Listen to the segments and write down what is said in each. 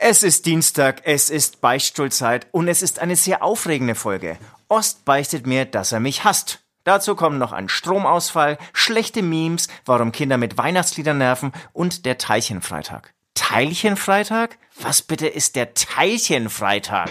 Es ist Dienstag, es ist Beichtstuhlzeit und es ist eine sehr aufregende Folge. Ost beichtet mir, dass er mich hasst. Dazu kommen noch ein Stromausfall, schlechte Memes, warum Kinder mit Weihnachtsliedern nerven und der Teilchenfreitag. Teilchenfreitag? Was bitte ist der Teilchenfreitag?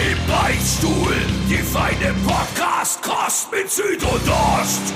Im Beichtstuhl, die feine Podcast-Kost mit Süd und Ost.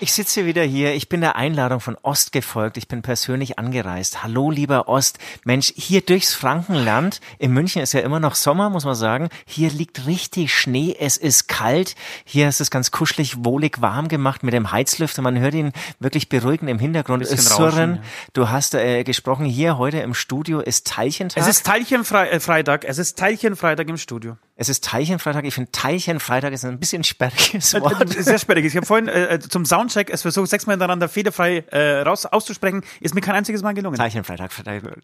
Ich sitze wieder hier, ich bin der Einladung von Ost gefolgt, ich bin persönlich angereist. Hallo lieber Ost, Mensch, hier durchs Frankenland, in München ist ja immer noch Sommer, muss man sagen, hier liegt richtig Schnee, es ist kalt, hier ist es ganz kuschelig, wohlig warm gemacht mit dem Heizlüfter, man hört ihn wirklich beruhigend im Hintergrund surren. Ja. Du hast äh, gesprochen, hier heute im Studio ist Teilchentag. Es ist Teilchenfreitag, es ist Teilchenfreitag im Studio. Es ist Teilchenfreitag. Ich finde Teilchenfreitag ist ein bisschen sperriges Wort. Sehr sperrig. Ich habe vorhin äh, zum Soundcheck es versucht, sechsmal hintereinander fehlerfrei äh, raus auszusprechen. Ist mir kein einziges Mal gelungen. Teilchenfreitag.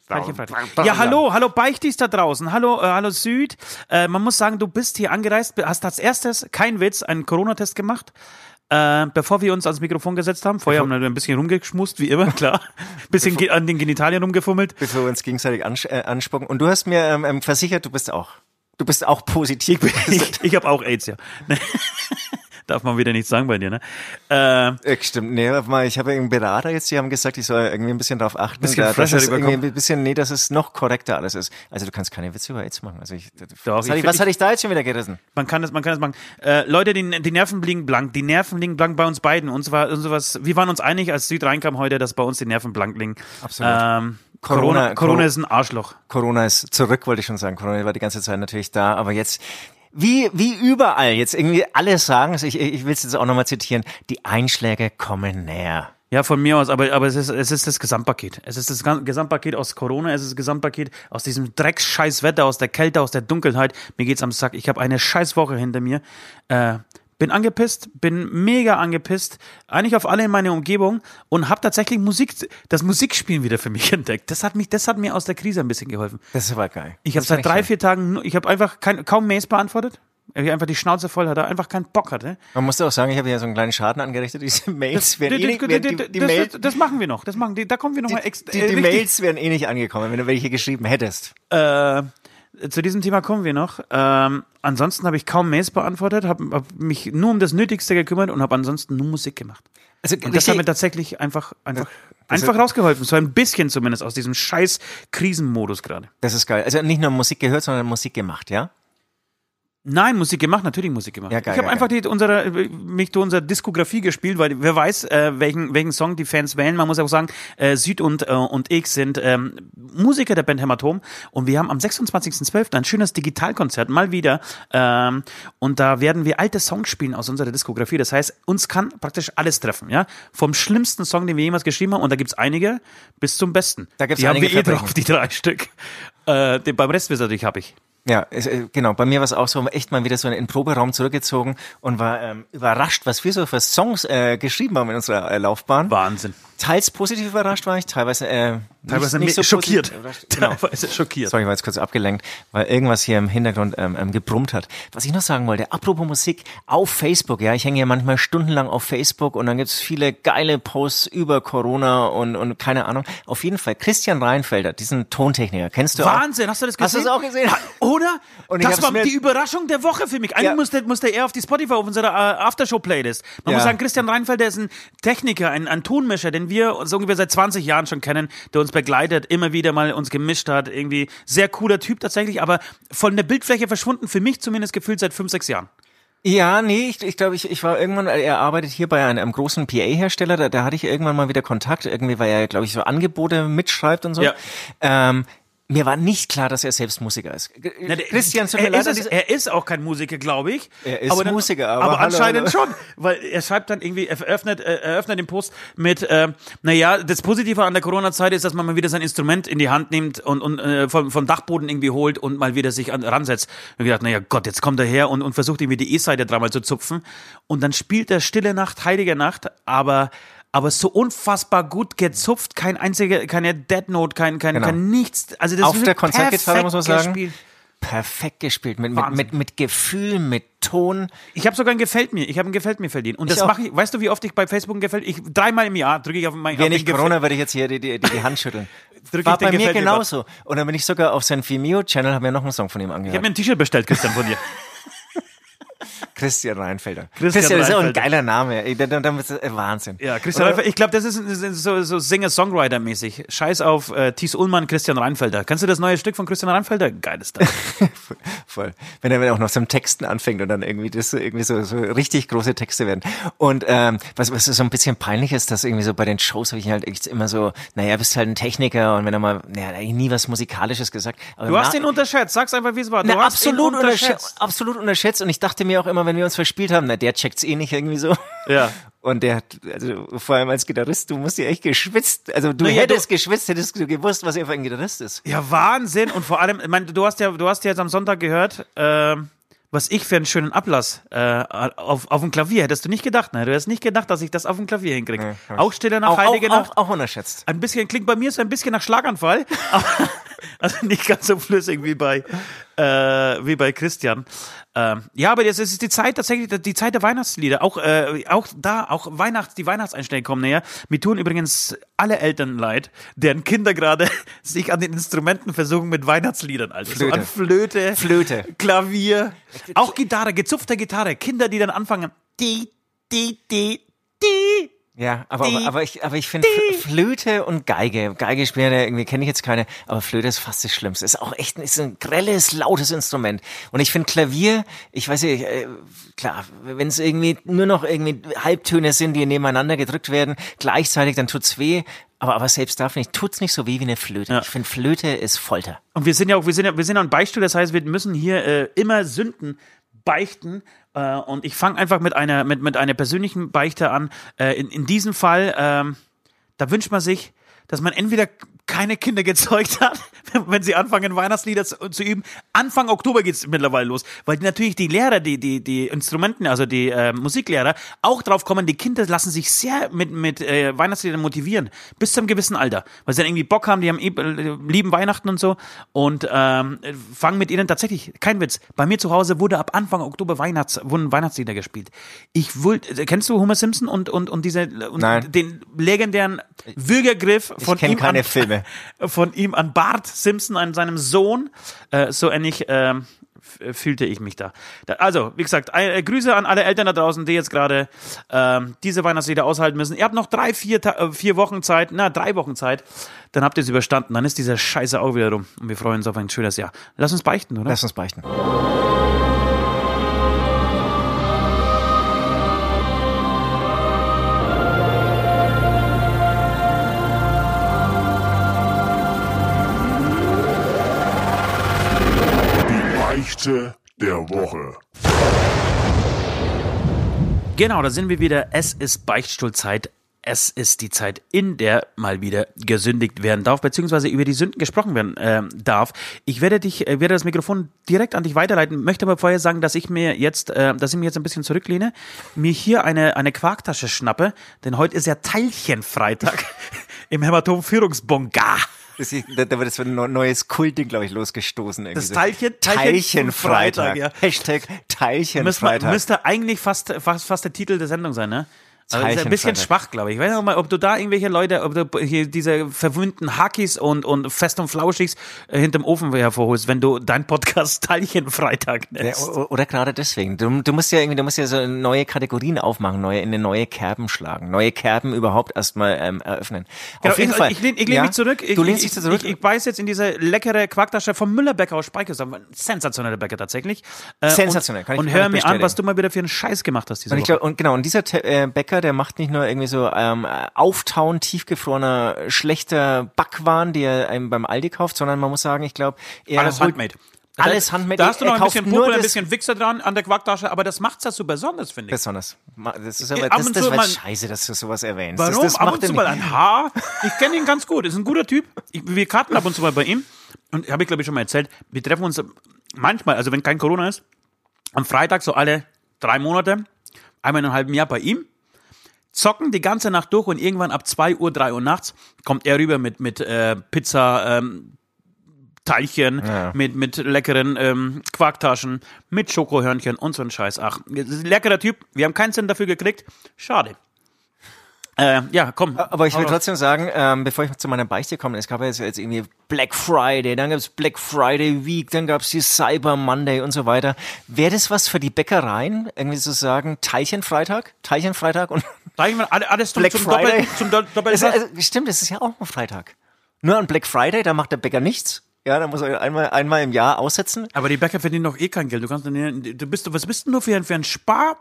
Teilchenfreitag. Ja, hallo, hallo Beichtis da draußen. Hallo, äh, hallo Süd. Äh, man muss sagen, du bist hier angereist, hast als erstes, kein Witz, einen Corona-Test gemacht. Äh, bevor wir uns ans Mikrofon gesetzt haben, vorher haben wir ein bisschen rumgeschmust, wie immer, klar. Bisschen bevor, an den Genitalien rumgefummelt. Bevor wir uns gegenseitig ans äh, anspucken. Und du hast mir ähm, ähm versichert, du bist auch Du bist auch positiv. Ich, ich, ich habe auch AIDS, ja. Darf man wieder nicht sagen bei dir, ne? Äh, Stimmt, nee, mal, ich habe einen Berater jetzt, die haben gesagt, ich soll irgendwie ein bisschen darauf achten, bisschen da, dass es irgendwie ein bisschen, nee, dass es noch korrekter alles ist. Also du kannst keine Witze über AIDS machen. Also ich, Doch, was, ich, hatte, was hatte ich da jetzt schon wieder gerissen? Man kann das, man kann das machen. Äh, Leute, die, die Nerven liegen blank. Die Nerven liegen blank bei uns beiden. Und zwar, und sowas, wir waren uns einig, als Süd reinkam heute, dass bei uns die Nerven blank liegen. Absolut. Ähm, Corona, Corona, Corona ist ein Arschloch. Corona ist zurück, wollte ich schon sagen. Corona war die ganze Zeit natürlich da, aber jetzt wie, wie überall jetzt irgendwie alle sagen, ich, ich will es jetzt auch nochmal zitieren, die Einschläge kommen näher. Ja, von mir aus, aber, aber es, ist, es ist das Gesamtpaket. Es ist das Gesamtpaket aus Corona, es ist das Gesamtpaket aus diesem Drecksscheiß Wetter, aus der Kälte, aus der Dunkelheit. Mir geht's am Sack. Ich habe eine scheiß Woche hinter mir. Äh, bin angepisst, bin mega angepisst, eigentlich auf alle in meiner Umgebung und habe tatsächlich Musik, das Musikspielen wieder für mich entdeckt. Das hat mich, das hat mir aus der Krise ein bisschen geholfen. Das ist aber geil. Ich habe seit drei, vier Tagen, ich habe einfach kein, kaum Mails beantwortet. Ich einfach die Schnauze voll hatte, einfach keinen Bock hatte. Man musste auch sagen, ich habe ja so einen kleinen Schaden angerichtet. Diese Mails wären eh nicht, das, machen wir noch. Das machen, da kommen wir noch mal extra. Die, die, die Mails wären eh nicht angekommen, wenn du welche geschrieben hättest. Äh, zu diesem Thema kommen wir noch. Ähm, ansonsten habe ich kaum Mails beantwortet, habe hab mich nur um das Nötigste gekümmert und habe ansonsten nur Musik gemacht. Also und das hat mir tatsächlich einfach, einfach, einfach rausgeholfen. So ein bisschen zumindest aus diesem scheiß Krisenmodus gerade. Das ist geil. Also nicht nur Musik gehört, sondern Musik gemacht, ja? Nein, Musik gemacht, natürlich Musik gemacht. Ja, geil, ich habe einfach die, unsere, mich durch unsere Diskografie gespielt, weil wer weiß, äh, welchen, welchen Song die Fans wählen. Man muss auch sagen, äh, Süd und, äh, und ich sind ähm, Musiker der Band Hämatom und wir haben am 26.12. ein schönes Digitalkonzert, mal wieder. Ähm, und da werden wir alte Songs spielen aus unserer Diskografie. Das heißt, uns kann praktisch alles treffen, ja. Vom schlimmsten Song, den wir jemals geschrieben haben, und da gibt's einige, bis zum besten. Da gibt's die haben wir eh drauf, die drei Stück. Äh, den, beim Rest natürlich habe ich. Ja, es, äh, genau. Bei mir war es auch so, echt mal wieder so in den Proberaum zurückgezogen und war ähm, überrascht, was wir so für Songs äh, geschrieben haben in unserer äh, Laufbahn. Wahnsinn. Teils positiv überrascht war ich, teilweise äh, teilweise nicht, nicht so schockiert. Genau. Teilweise schockiert. Sorry, ich war jetzt kurz abgelenkt, weil irgendwas hier im Hintergrund ähm, ähm, gebrummt hat. Was ich noch sagen wollte, apropos Musik, auf Facebook, ja, ich hänge ja manchmal stundenlang auf Facebook und dann gibt's viele geile Posts über Corona und, und keine Ahnung. Auf jeden Fall, Christian Reinfelder, diesen Tontechniker, kennst du Wahnsinn, auch? hast du das gesehen? Hast du es auch gesehen? Oder? Und das war die Überraschung der Woche für mich. Eigentlich ja. musste, musste er auf die Spotify, auf unserer äh, Aftershow-Playlist. Man ja. muss sagen, Christian Reinfelder ist ein Techniker, ein, ein Tonmischer, den wir so ungefähr seit 20 Jahren schon kennen, der uns begleitet, immer wieder mal uns gemischt hat. Irgendwie sehr cooler Typ tatsächlich, aber von der Bildfläche verschwunden, für mich zumindest gefühlt seit 5, 6 Jahren. Ja, nee, ich, ich glaube, ich, ich war irgendwann, er arbeitet hier bei einem, einem großen PA-Hersteller, da, da hatte ich irgendwann mal wieder Kontakt, irgendwie, weil er, glaube ich, so Angebote mitschreibt und so. Ja. Ähm, Mir war nicht klar, dass er selbst Musiker ist. Na, der, Christian, er, ist es, er ist auch kein Musiker, glaube ich. Er ist aber dann, Musiker, aber, aber anscheinend hallo. schon, weil er schreibt dann irgendwie, er eröffnet, er eröffnet den Post mit, äh, naja, das Positive an der Corona-Zeit ist, dass man mal wieder sein Instrument in die Hand nimmt und, und äh, vom, vom Dachboden irgendwie holt und mal wieder sich an, ransetzt. Und ich gedacht, naja Gott, jetzt kommt er her und, und versucht irgendwie die E-Seite dreimal zu zupfen. Und dann spielt er Stille Nacht, Heilige Nacht, aber aber so unfassbar gut gezupft, kein einziger, keine Dead Note, kein, kein, genau. kein nichts. Also das Auf der Konzertgitarre muss man sagen. Gespielt. Perfekt gespielt, mit, mit, mit, mit Gefühl, mit Ton. Ich habe sogar ein Gefällt mir, ich habe ein Gefällt mir verdient. Und ich das mache ich, weißt du, wie oft ich bei Facebook ein Gefällt, ich dreimal im Jahr drücke ich auf mein Wenn nicht Corona, würde ich jetzt hier die, die, die, Hand schütteln. War bei mir genauso. Und dann bin ich sogar auf seinen Vimeo-Channel, habe mir noch einen Song von ihm angehört. Ich habe mir ein T-Shirt bestellt, Christian, von dir. Christian Reinfelder. Christian, Christian ist auch ein geiler Name. Wahnsinn. Ja, Christian Reinfelder. Ich glaube, das ist so, so Singer-Songwriter-mäßig. Scheiß auf äh, Thies Ullmann, Christian Reinfelder. Kannst du das neue Stück von Christian Reinfelder? Geiles Teil. Voll. Wenn er, auch noch so im Texten anfängt und dann irgendwie das irgendwie so, so richtig große Texte werden. Und ähm, was, was so ein bisschen peinlich ist, dass irgendwie so bei den Shows habe ich halt echt immer so, naja, bist halt ein Techniker und wenn er mal, naja, nie was Musikalisches gesagt. Du hast ihn unterschätzt. Sag's einfach, wie es war. Du na, absolut unterschätzt. Absolut unterschätzt. Und ich dachte mir auch immer, wenn wir uns verspielt haben, na, der checkt's eh nicht irgendwie so. Ja. Und der hat, also vor allem als Gitarrist, du musst ja echt geschwitzt, also du naja, hättest du, geschwitzt, hättest du gewusst, was er für ein Gitarrist ist. Ja, Wahnsinn. Und vor allem, ich meine, du hast ja, du hast ja jetzt am Sonntag gehört, äh, was ich für einen schönen Ablass äh, auf, auf dem Klavier hättest du nicht gedacht, ne? Du hättest nicht gedacht, dass ich das auf dem Klavier hinkriege. Nee, auch Stille nach auch, Heilige auch, Nacht. Auch, auch unterschätzt. Ein bisschen klingt bei mir so ein bisschen nach Schlaganfall, aber also nicht ganz so flüssig wie bei äh, wie bei Christian. Ähm, ja, aber jetzt ist die Zeit tatsächlich die Zeit der Weihnachtslieder. Auch äh, auch da auch Weihnachts die Weihnachtseinstellungen kommen näher. Mir tun übrigens alle Eltern leid, deren Kinder gerade sich an den Instrumenten versuchen mit Weihnachtsliedern, also Flöte. So an Flöte, Flöte, Klavier, auch Gitarre, gezupfte Gitarre, Kinder, die dann anfangen, die, die, die, die, ja, aber, aber, aber ich, aber ich finde Flöte und Geige, Geige spielen ja irgendwie, kenne ich jetzt keine, aber Flöte ist fast das Schlimmste. Ist auch echt ist ein grelles, lautes Instrument. Und ich finde Klavier, ich weiß nicht, äh, klar, wenn es irgendwie nur noch irgendwie Halbtöne sind, die nebeneinander gedrückt werden, gleichzeitig, dann tut's weh. Aber, aber selbst da finde ich, tut's nicht so weh wie eine Flöte. Ja. Ich finde, Flöte ist Folter. Und wir sind ja auch, wir sind ja, wir sind ja ein Beispiel, das heißt, wir müssen hier äh, immer Sünden beichten äh, und ich fange einfach mit einer, mit, mit einer persönlichen Beichte an. Äh, in, in diesem Fall, ähm, da wünscht man sich, dass man entweder keine Kinder gezeugt hat, wenn sie anfangen, Weihnachtslieder zu, zu üben. Anfang Oktober geht's mittlerweile los, weil natürlich die Lehrer, die, die, die Instrumenten, also die äh, Musiklehrer, auch drauf kommen, die Kinder lassen sich sehr mit, mit äh, Weihnachtsliedern motivieren, bis zu einem gewissen Alter, weil sie dann irgendwie Bock haben, die haben äh, lieben Weihnachten und so und ähm, fangen mit ihnen tatsächlich, kein Witz, bei mir zu Hause wurde ab Anfang Oktober Weihnachts, wurden Weihnachtslieder gespielt. Ich wollte, kennst du Homer Simpson und, und, und diese, und Nein. den legendären Würgergriff von ich ihm keine an, Filme. Von ihm an Bart Simpson, an seinem Sohn. Äh, so ähnlich äh, fühlte ich mich da. da also, wie gesagt, äh, Grüße an alle Eltern da draußen, die jetzt gerade äh, diese Weihnachtslieder aushalten müssen. Ihr habt noch drei, vier, äh, vier Wochen Zeit, na, drei Wochen Zeit. Dann habt ihr es überstanden. Dann ist dieser Scheiße auch wieder rum. Und wir freuen uns auf ein schönes Jahr. Lass uns beichten, oder? Lass uns beichten. Beichte der Woche. Genau, da sind wir wieder. Es ist Beichtstuhlzeit. Es ist die Zeit, in der mal wieder gesündigt werden darf, beziehungsweise über die Sünden gesprochen werden äh, darf. Ich werde dich, äh, werde das Mikrofon direkt an dich weiterleiten, möchte aber vorher sagen, dass ich mir jetzt, äh, dass ich mir jetzt ein bisschen zurücklehne, mir hier eine, eine Quarktasche schnappe, denn heute ist ja Teilchenfreitag im Hämatom-Führungsbongar. Das ist, da, da wird jetzt ein neues Kultding, glaube ich, losgestoßen. Irgendwie das Teilchen, Teilchen, Teilchenfreitag. Ja. Hashtag Teilchenfreitag. Müsste eigentlich fast, fast, fast der Titel der Sendung sein, ne? Aber ist ein bisschen schwach, glaube ich. Ich weiß nicht mal, ob du da irgendwelche Leute, ob du hier diese verwöhnten Hakis und, und fest und flauschigs äh, hinterm Ofen hervorholst, wenn du dein Podcast Teilchenfreitag nennst. Ja, oder gerade deswegen. Du, du musst ja irgendwie, du musst ja so neue Kategorien aufmachen, neue, in eine neue Kerben schlagen, neue Kerben überhaupt erstmal ähm, eröffnen. Genau, Auf jeden ich, Fall. Ich, lehne, ich lehne ja? mich zurück. Ich, du lehnst dich zurück. Ich, ich, beiß jetzt in diese leckere Quarktasche vom Müllerbäcker aus Speichersam. Sensationeller Bäcker tatsächlich. Äh, Sensationell. Kann ich, und, und hör mir an, was du mal wieder für einen Scheiß gemacht hast diese und Woche. Glaub, und genau, und dieser äh, Bäcker, der macht nicht nur irgendwie so ähm, Auftauen tiefgefrorener schlechter Backwaren, die er einem beim Aldi kauft, sondern man muss sagen, ich glaube, er Alles Handmade. Alles Handmade. Da hast du noch ein bisschen Popel, ein bisschen Wichser dran an der Quarktasche, aber das macht's ja so besonders, finde ich. Besonders. Das ist Äh, aber ab das, das war scheiße, dass du sowas erwähnst. Warum? Das, das ab und zu mal ein Haar. Ich kenne ihn ganz gut. Ist ein guter Typ. Ich, wir karten ab und zu mal bei ihm. Und habe ich, glaube ich, schon mal erzählt. Wir treffen uns manchmal, also wenn kein Corona ist, am Freitag so alle drei Monate, einmal in einem halben Jahr bei ihm. Zocken die ganze Nacht durch und irgendwann ab 2 Uhr, 3 Uhr nachts kommt er rüber mit, mit äh, Pizza, ähm, Teilchen, Ja. mit, mit leckeren ähm, Quarktaschen, mit Schokohörnchen und so ein Scheiß. Ach, leckerer Typ. Wir haben keinen Cent dafür gekriegt. Schade. Äh, ja, komm. Aber ich will trotzdem sagen, ähm, bevor ich zu meiner Beichte komme, es gab ja jetzt, jetzt irgendwie Black Friday, dann gab's Black Friday Week, dann gab's die Cyber Monday und so weiter. Wäre das was für die Bäckereien, irgendwie zu sagen, Teilchenfreitag? Teilchenfreitag und mal, alle- alles zum, Black zum Friday? Doppel, zum Do Doppel Das also, stimmt, das ist ja auch ein Freitag. Nur an Black Friday, da macht der Bäcker nichts. Ja, da muss er einmal, einmal im Jahr aussetzen. Aber die Bäcker verdienen doch eh kein Geld. Du kannst du bist, was bist denn du für ein, für ein Spar,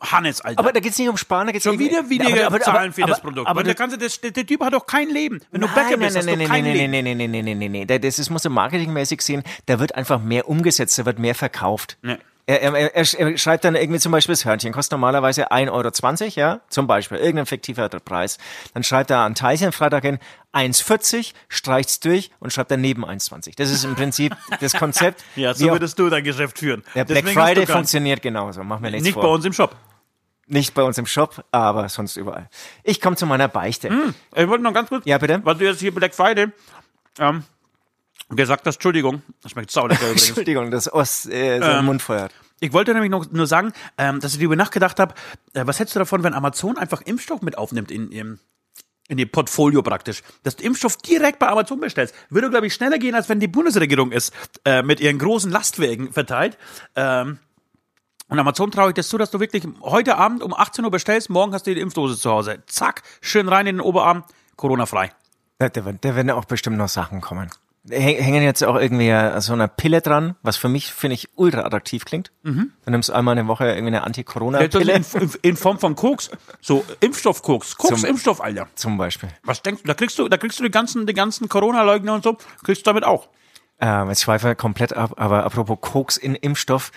Hannes, Alter? Aber da geht's nicht um Sparen, da geht's Schon irgendwie- wieder weniger Aber- aber- zahlen für aber- das Produkt. Aber, Weil der, ganze, der, der, Typ hat doch kein Leben. Wenn du Nein, Bäcker nein, bist, hast nein, du nein, kein nein, Leben. nein, nein, nein, nein, nein, nein, nein. Das ist, muss du marketingmäßig sehen. Da wird einfach mehr umgesetzt, da wird mehr verkauft. Nee. Er, er, er, er schreibt dann irgendwie zum Beispiel das Hörnchen, kostet normalerweise 1,20 Euro, ja, zum Beispiel, irgendein fiktiver Preis. Dann schreibt er an Teilchenfreitag hin 1,40, streicht's durch und schreibt daneben 1,20. Das ist im Prinzip das Konzept. Ja, so würdest du dein Geschäft führen. der Black Deswegen hast Friday funktioniert genauso, machen wir nichts Nicht vor. bei uns im Shop. Nicht bei uns im Shop, aber sonst überall. Ich komme zu meiner Beichte. Ich wollte noch ganz kurz, Ja, bitte? weil du jetzt hier Black Friday ähm, gesagt hast, Entschuldigung, das schmeckt saulecker übrigens. Entschuldigung, das Ost äh, so Ähm, Mund feuert. Ich wollte nämlich noch nur sagen, ähm, dass ich darüber nachgedacht habe, äh, was hättest du davon, wenn Amazon einfach Impfstoff mit aufnimmt in ihrem in ihr Portfolio praktisch, dass du Impfstoff direkt bei Amazon bestellst, würde, glaube ich, schneller gehen, als wenn die Bundesregierung es äh, mit ihren großen Lastwagen verteilt. Ähm, und Amazon traue ich das zu, dass du wirklich heute Abend um 18 Uhr bestellst, morgen hast du die Impfdose zu Hause. Zack, schön rein in den Oberarm, Corona-frei. Da, da, da werden auch bestimmt noch Sachen kommen. Häng- Hängen jetzt auch irgendwie so eine Pille dran, was für mich, finde ich, ultra attraktiv klingt. Mhm. Du nimmst einmal eine Woche irgendwie eine Anti-Corona-Pille in, in, Form von Koks, so Impfstoff-Koks, Koks-Impfstoff, Alter. zum Beispiel. Was denkst du, da kriegst du, da kriegst du die ganzen, die ganzen Corona-Leugner und so, kriegst du damit auch. Ähm, jetzt schweife ich komplett ab, aber apropos Koks in Impfstoff,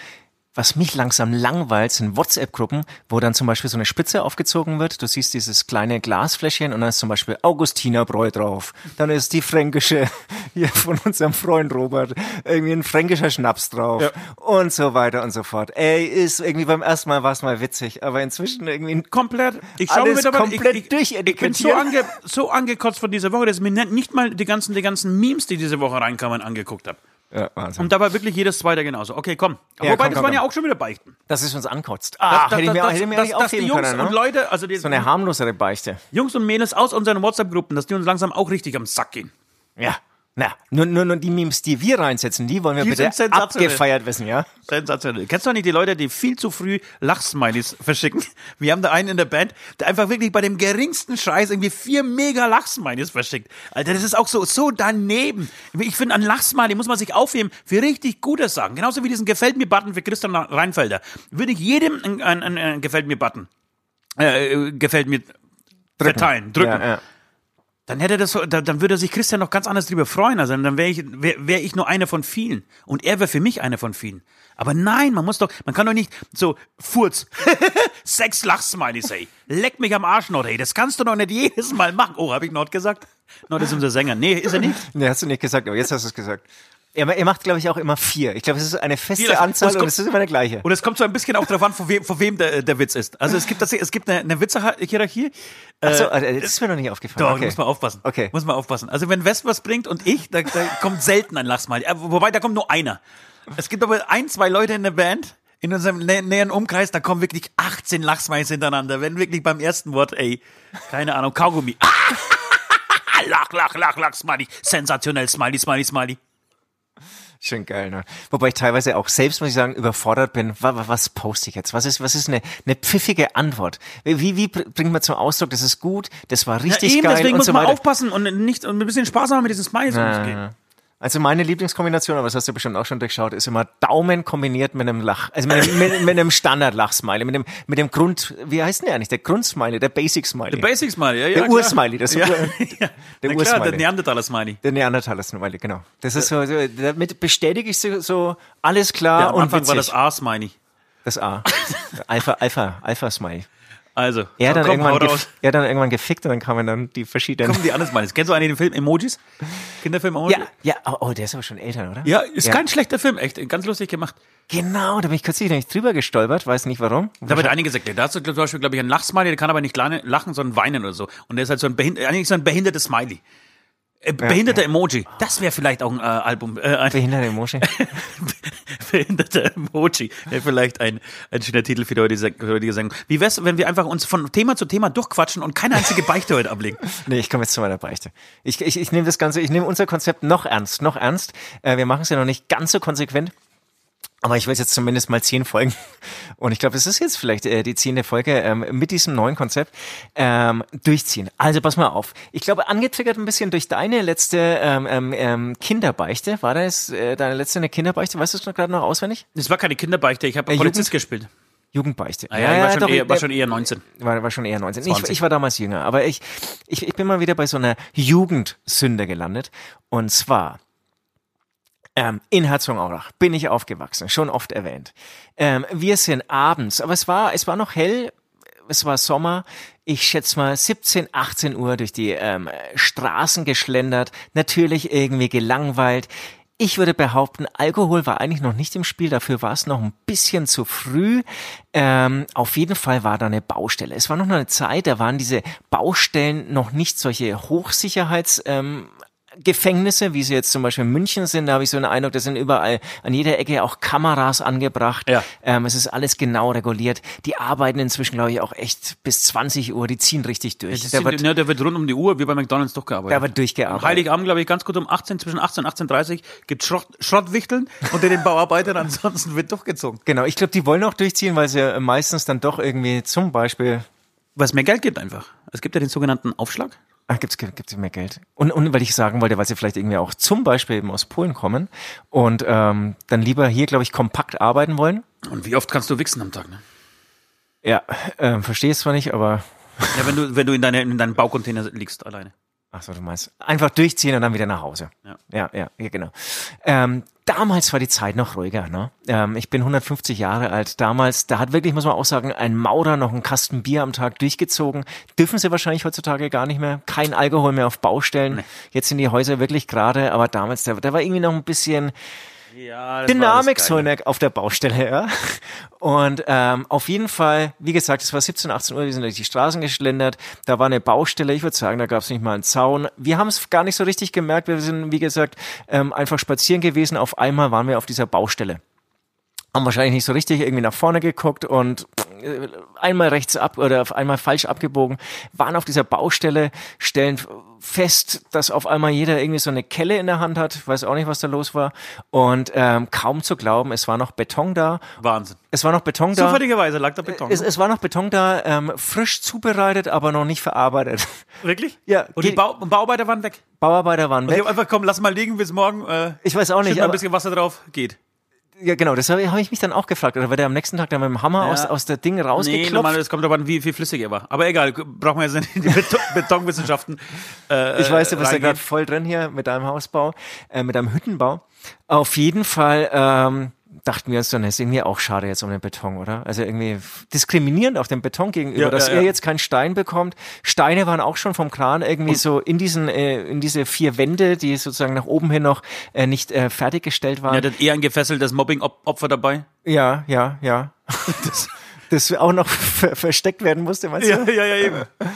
was mich langsam langweilt, sind WhatsApp-Gruppen, wo dann zum Beispiel so eine Spitze aufgezogen wird. Du siehst dieses kleine Glasfläschchen und dann ist zum Beispiel Augustinerbräu drauf. Dann ist die fränkische, hier von unserem Freund Robert, irgendwie ein fränkischer Schnaps drauf. Ja. Und so weiter und so fort. Ey, ist irgendwie beim ersten Mal war es mal witzig, aber inzwischen irgendwie ein Komplett. Ich schaue Alles mir dabei, komplett ich, ich, ich bin so, ange, so angekotzt von dieser Woche, dass ich mir nicht- nicht mal die ganzen, die ganzen Memes, die diese Woche reinkamen, angeguckt habe. Ja, Wahnsinn. Und da war wirklich jedes zweite genauso. Okay, komm. Ja, Wobei, komm, das komm, waren ja auch schon wieder Beichten. dass es uns ankotzt. Ah, Das- hätte ich mir, das- hätte ich mir das- dass die Jungs können, und ne? Leute, also die, So eine harmlosere Beichte. Jungs und Mädels aus unseren WhatsApp-Gruppen, dass die uns langsam auch richtig am Sack gehen. Ja. Na, nur, nur, nur die Memes, die wir reinsetzen, die wollen wir Die bitte abgefeiert wissen, ja? Sensationell. Kennst du nicht die Leute, die viel zu früh Lachsmileys verschicken? Wir haben da einen in der Band, der einfach wirklich bei dem geringsten Scheiß irgendwie vier mega Lachsmileys verschickt. Alter, das ist auch so, so daneben. Ich finde, an Lachsmiley muss man sich aufheben für richtig gutes sagen. Genauso wie diesen Gefällt mir-Button für Christian Reinfelder. Würde ich jedem ein, ein, ein, ein Gefällt mir-Button, äh, Gefällt mir verteilen, drücken. Ja, ja. Dann hätte das, dann würde sich Christian noch ganz anders drüber freuen. Also dann wäre ich, wäre wär ich nur einer von vielen. Und er wäre für mich einer von vielen. Aber nein, man muss doch, man kann doch nicht so, Furz, sechs Lachsmileys, ey. Leck mich am Arsch, Nord, ey. Das kannst du doch nicht jedes Mal machen. Oh, habe ich Nord gesagt? Nord ist unser Sänger. Nee, ist er nicht? Nee, hast du nicht gesagt, aber jetzt hast du es gesagt. Er, er macht, glaube ich, auch immer vier. Ich glaube, es ist eine feste Vier, Anzahl und kommt- es ist immer der gleiche. Und es kommt so ein bisschen auch darauf an, von wem, von wem der, der Witz ist. Also es gibt, das, es gibt eine, eine Witzehierarchie. Achso, das ist mir noch nicht aufgefallen. Doch, okay. muss man aufpassen. Okay. Muss man aufpassen. Also wenn West was bringt und ich, da, da kommt selten ein Lachsmiley. Äh, Wobei, da kommt nur einer. Es gibt aber ein, zwei Leute in der Band, in unserem nä näheren Umkreis, da kommen wirklich 18 Lachsmileys hintereinander. Wenn wirklich beim ersten Wort, ey, keine Ahnung, Kaugummi. lach, lach, lach, lach, Smiley. Sensationell, Smiley, Smiley, Smiley. Schön geil, ne? Wobei ich teilweise auch selbst, muss ich sagen, überfordert bin. Was, was poste ich jetzt? Was ist, was ist eine, eine pfiffige Antwort? Wie, wie bringt man zum Ausdruck, das ist gut, das war richtig ja, eben, geil deswegen und muss so man weiter? aufpassen und nicht und ein bisschen Spaß haben mit diesen Smileys Ja, umzugehen. ja. Also meine Lieblingskombination, aber das hast du bestimmt auch schon durchschaut, ist immer Daumen kombiniert mit einem Lach, also mit einem, mit, mit einem Standard-Lach-Smiley, mit dem, mit dem Grund, wie heißt denn der eigentlich? Der Grund-Smiley, der Basic-Smiley. Der Basic-Smiley, ja, ja. Der Ur-Smiley, das ja, Ur, ja. der klar, der Neandertaler-Smiley. Der Neandertaler-Smiley, genau. Das ist so, so damit bestätige ich so, so alles klar Ja, am und Anfang witzig. war das A-Smiley. das A. Alpha, Alpha, Alpha-Smiley. Also, Er dann, komm, irgendwann gef- er dann irgendwann gefickt und dann kamen dann die verschiedenen. Kommen die anderen Smileys. Kennst du einen den Film Emojis? Kinderfilm Emojis? ja, ja, oh, oh, der ist aber schon älter, oder? Ja, ist kein schlechter Film, echt, ganz lustig gemacht. Genau, da bin ich kürzlich nämlich drüber gestolpert, weiß nicht warum. Da wird einige gesagt, da hast du zum Beispiel, glaube ich, einen Lachsmiley, der kann aber nicht lane- lachen, sondern weinen oder so. Und der ist halt so ein, behind eigentlich so ein behindertes Smiley. Äh, behinderter Emoji. Das wäre vielleicht auch ein äh, Album. Äh, ein Behinderte Emoji. behinderter Emoji. Wäre vielleicht ein, ein schöner Titel für die heutige für die heutige Sendung. Wie wär's, wenn wir einfach uns von Thema zu Thema durchquatschen und keine einzige Beichte heute ablegen? Nee, ich komme jetzt zu meiner Beichte. Ich, ich, ich nehme das Ganze, ich nehme unser Konzept noch ernst, noch ernst. Äh, wir machen es ja noch nicht ganz so konsequent. Aber ich will jetzt zumindest mal zehn Folgen. Und ich glaube, es ist jetzt vielleicht äh, die zehnte Folge ähm, mit diesem neuen Konzept ähm, durchziehen. Also pass mal auf. Ich glaube, angetriggert ein bisschen durch deine letzte ähm, ähm, ähm, Kinderbeichte. War das äh, deine letzte eine Kinderbeichte? Weißt du es noch gerade noch auswendig? Das war keine Kinderbeichte, ich habe Äh, Polizist gespielt. Jugendbeichte. Ah, ja, ich war, schon doch, eher, war der- schon eher 19. war, war schon eher 19. Ich, 20. ich war damals jünger, aber ich, ich, ich bin mal wieder bei so einer Jugendsünde gelandet. Und zwar ähm, in Herzogenaurach bin ich aufgewachsen, schon oft erwähnt. Ähm, wir sind abends, aber es war, es war noch hell, es war Sommer, ich schätze mal 17, 18 Uhr durch die ähm, Straßen geschlendert, natürlich irgendwie gelangweilt. Ich würde behaupten, Alkohol war eigentlich noch nicht im Spiel, dafür war es noch ein bisschen zu früh. Ähm, auf jeden Fall war da eine Baustelle. Es war noch eine Zeit, da waren diese Baustellen noch nicht solche Hochsicherheits... Ähm, Gefängnisse, wie sie jetzt zum Beispiel in München sind, da habe ich so einen Eindruck, da sind überall an jeder Ecke auch Kameras angebracht. Ja. Ähm, es ist alles genau reguliert. Die arbeiten inzwischen, glaube ich, auch echt bis 20 Uhr, die ziehen richtig durch. Da sind, wird, ne, der wird rund um die Uhr wie bei McDonalds durchgearbeitet. da wird durchgearbeitet. Heiligabend, glaube ich, ganz gut um 18, zwischen 18 und 18.30 gibt Schrott, Schrottwichteln unter den Bauarbeitern, ansonsten wird durchgezogen. Genau, ich glaube, die wollen auch durchziehen, weil sie meistens dann doch irgendwie zum Beispiel Weil es mehr Geld gibt einfach. Es gibt ja den sogenannten Aufschlag. Ah, gibt's, gibt's mehr Geld. Und, und weil ich sagen wollte, weil sie vielleicht irgendwie auch zum Beispiel eben aus Polen kommen und ähm, dann lieber hier, glaube ich, kompakt arbeiten wollen. Und wie oft kannst du wichsen am Tag, ne? Ja, ähm, verstehe es zwar nicht, aber Ja, wenn du, wenn du in, deine, in deinem Baucontainer liegst alleine. Ach so, du meinst einfach durchziehen und dann wieder nach Hause. Ja. ja, ja, ja genau. Ähm, damals war die Zeit noch ruhiger. Ne? Ähm, ich bin 150 Jahre alt. Damals, da hat wirklich, muss man auch sagen, ein Maurer noch einen Kasten Bier am Tag durchgezogen. Dürfen sie wahrscheinlich heutzutage gar nicht mehr. Kein Alkohol mehr auf Baustellen. Jetzt sind die Häuser wirklich gerade, aber damals, da, da war irgendwie noch ein bisschen Ja, Dynamik so in der, auf der Baustelle, ja. Und ähm, auf jeden Fall, wie gesagt, es war 17, 18 Uhr, wir sind durch die Straßen geschlendert, da war eine Baustelle, ich würde sagen, da gab es nicht mal einen Zaun. Wir haben es gar nicht so richtig gemerkt, wir sind, wie gesagt, ähm, einfach spazieren gewesen, auf einmal waren wir auf dieser Baustelle. Haben wahrscheinlich nicht so richtig irgendwie nach vorne geguckt und äh, einmal rechts ab oder auf einmal falsch abgebogen, waren auf dieser Baustelle, stellen fest, dass auf einmal jeder irgendwie so eine Kelle in der Hand hat, weiß auch nicht, was da los war. Und ähm, kaum zu glauben, es war noch Beton da. Wahnsinn. Es war noch Beton da. Zufälligerweise lag da Beton. Es, es war noch Beton da, ähm, frisch zubereitet, aber noch nicht verarbeitet. Wirklich? Ja, Und die Bau Bauarbeiter waren weg. Bauarbeiter waren Und weg. haben einfach, komm, lass mal liegen bis morgen. Äh, Ich weiß auch nicht, mal ein bisschen Wasser drauf, geht. Ja genau, das habe hab ich mich dann auch gefragt. Oder war der am nächsten Tag dann mit dem Hammer Ja. aus, aus der Ding Nee, rausgeklopft? normal, das kommt aber an, wie viel flüssig er war. Aber egal, brauchen wir jetzt nicht in die Beton Betonwissenschaften. Äh, Ich weiß, du bist ja gerade voll drin hier mit deinem Hausbau, äh, mit deinem Hüttenbau. Auf jeden Fall ähm, dachten wir uns dann, ist irgendwie auch schade jetzt um den Beton, oder? Also irgendwie diskriminierend auch dem Beton gegenüber, Ja, dass ja, er ja. jetzt keinen Stein bekommt. Steine waren auch schon vom Kran irgendwie so in diesen, äh, in diese vier Wände, die sozusagen nach oben hin noch äh, nicht äh, fertiggestellt waren. Ja, das eher ein gefesseltes Mobbing-Opfer dabei. Ja, ja, ja. das, das auch noch ver versteckt werden musste, meinst du? ja, ja, eben.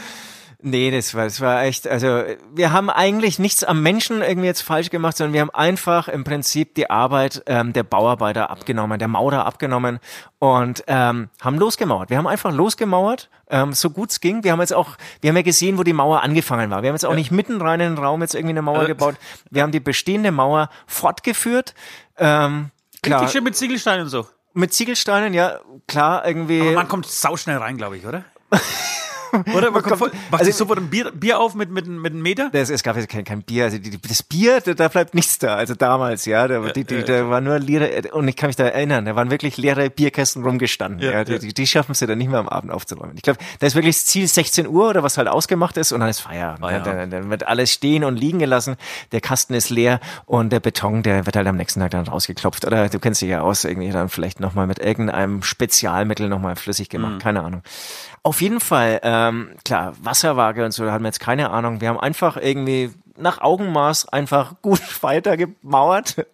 Nee, das war, das war echt, also wir haben eigentlich nichts am Menschen irgendwie jetzt falsch gemacht, sondern wir haben einfach im Prinzip die Arbeit ähm, der Bauarbeiter abgenommen, der Maurer abgenommen und ähm, haben losgemauert. Wir haben einfach losgemauert, ähm, so gut es ging. Wir haben jetzt auch, wir haben ja gesehen, wo die Mauer angefangen war. Wir haben jetzt auch nicht mitten rein in den Raum jetzt irgendwie eine Mauer Äh. gebaut. Wir haben die bestehende Mauer fortgeführt. Ähm, klar, Richtig schön mit Ziegelsteinen und so. mit Ziegelsteinen, ja, klar, irgendwie. Aber man kommt sauschnell rein, glaube ich, oder? Oder? Man kommt, voll, macht also, sich sofort ein Bier, Bier auf mit, mit, mit einem Meter? Das, es gab jetzt kein, kein Bier. Also die, das Bier, da, bleibt nichts da. Also damals, ja. Da, die, die, da war nur leere, und ich kann mich da erinnern, da waren wirklich leere Bierkästen rumgestanden. Ja, ja. Die, die schaffen sie dann nicht mehr am Abend aufzuräumen. Ich glaube, da ist wirklich das Ziel 16 Uhr oder was halt ausgemacht ist und dann ist Feierabend. Ja, dann, dann wird alles stehen und liegen gelassen. Der Kasten ist leer und der Beton, der wird halt am nächsten Tag dann rausgeklopft. Oder du kennst dich ja aus, irgendwie dann vielleicht nochmal mit irgendeinem Spezialmittel nochmal flüssig gemacht. Mhm. Keine Ahnung. Auf jeden Fall, ähm, klar, Wasserwaage und so, da haben wir jetzt keine Ahnung. Wir haben einfach irgendwie nach Augenmaß einfach gut weiter gemauert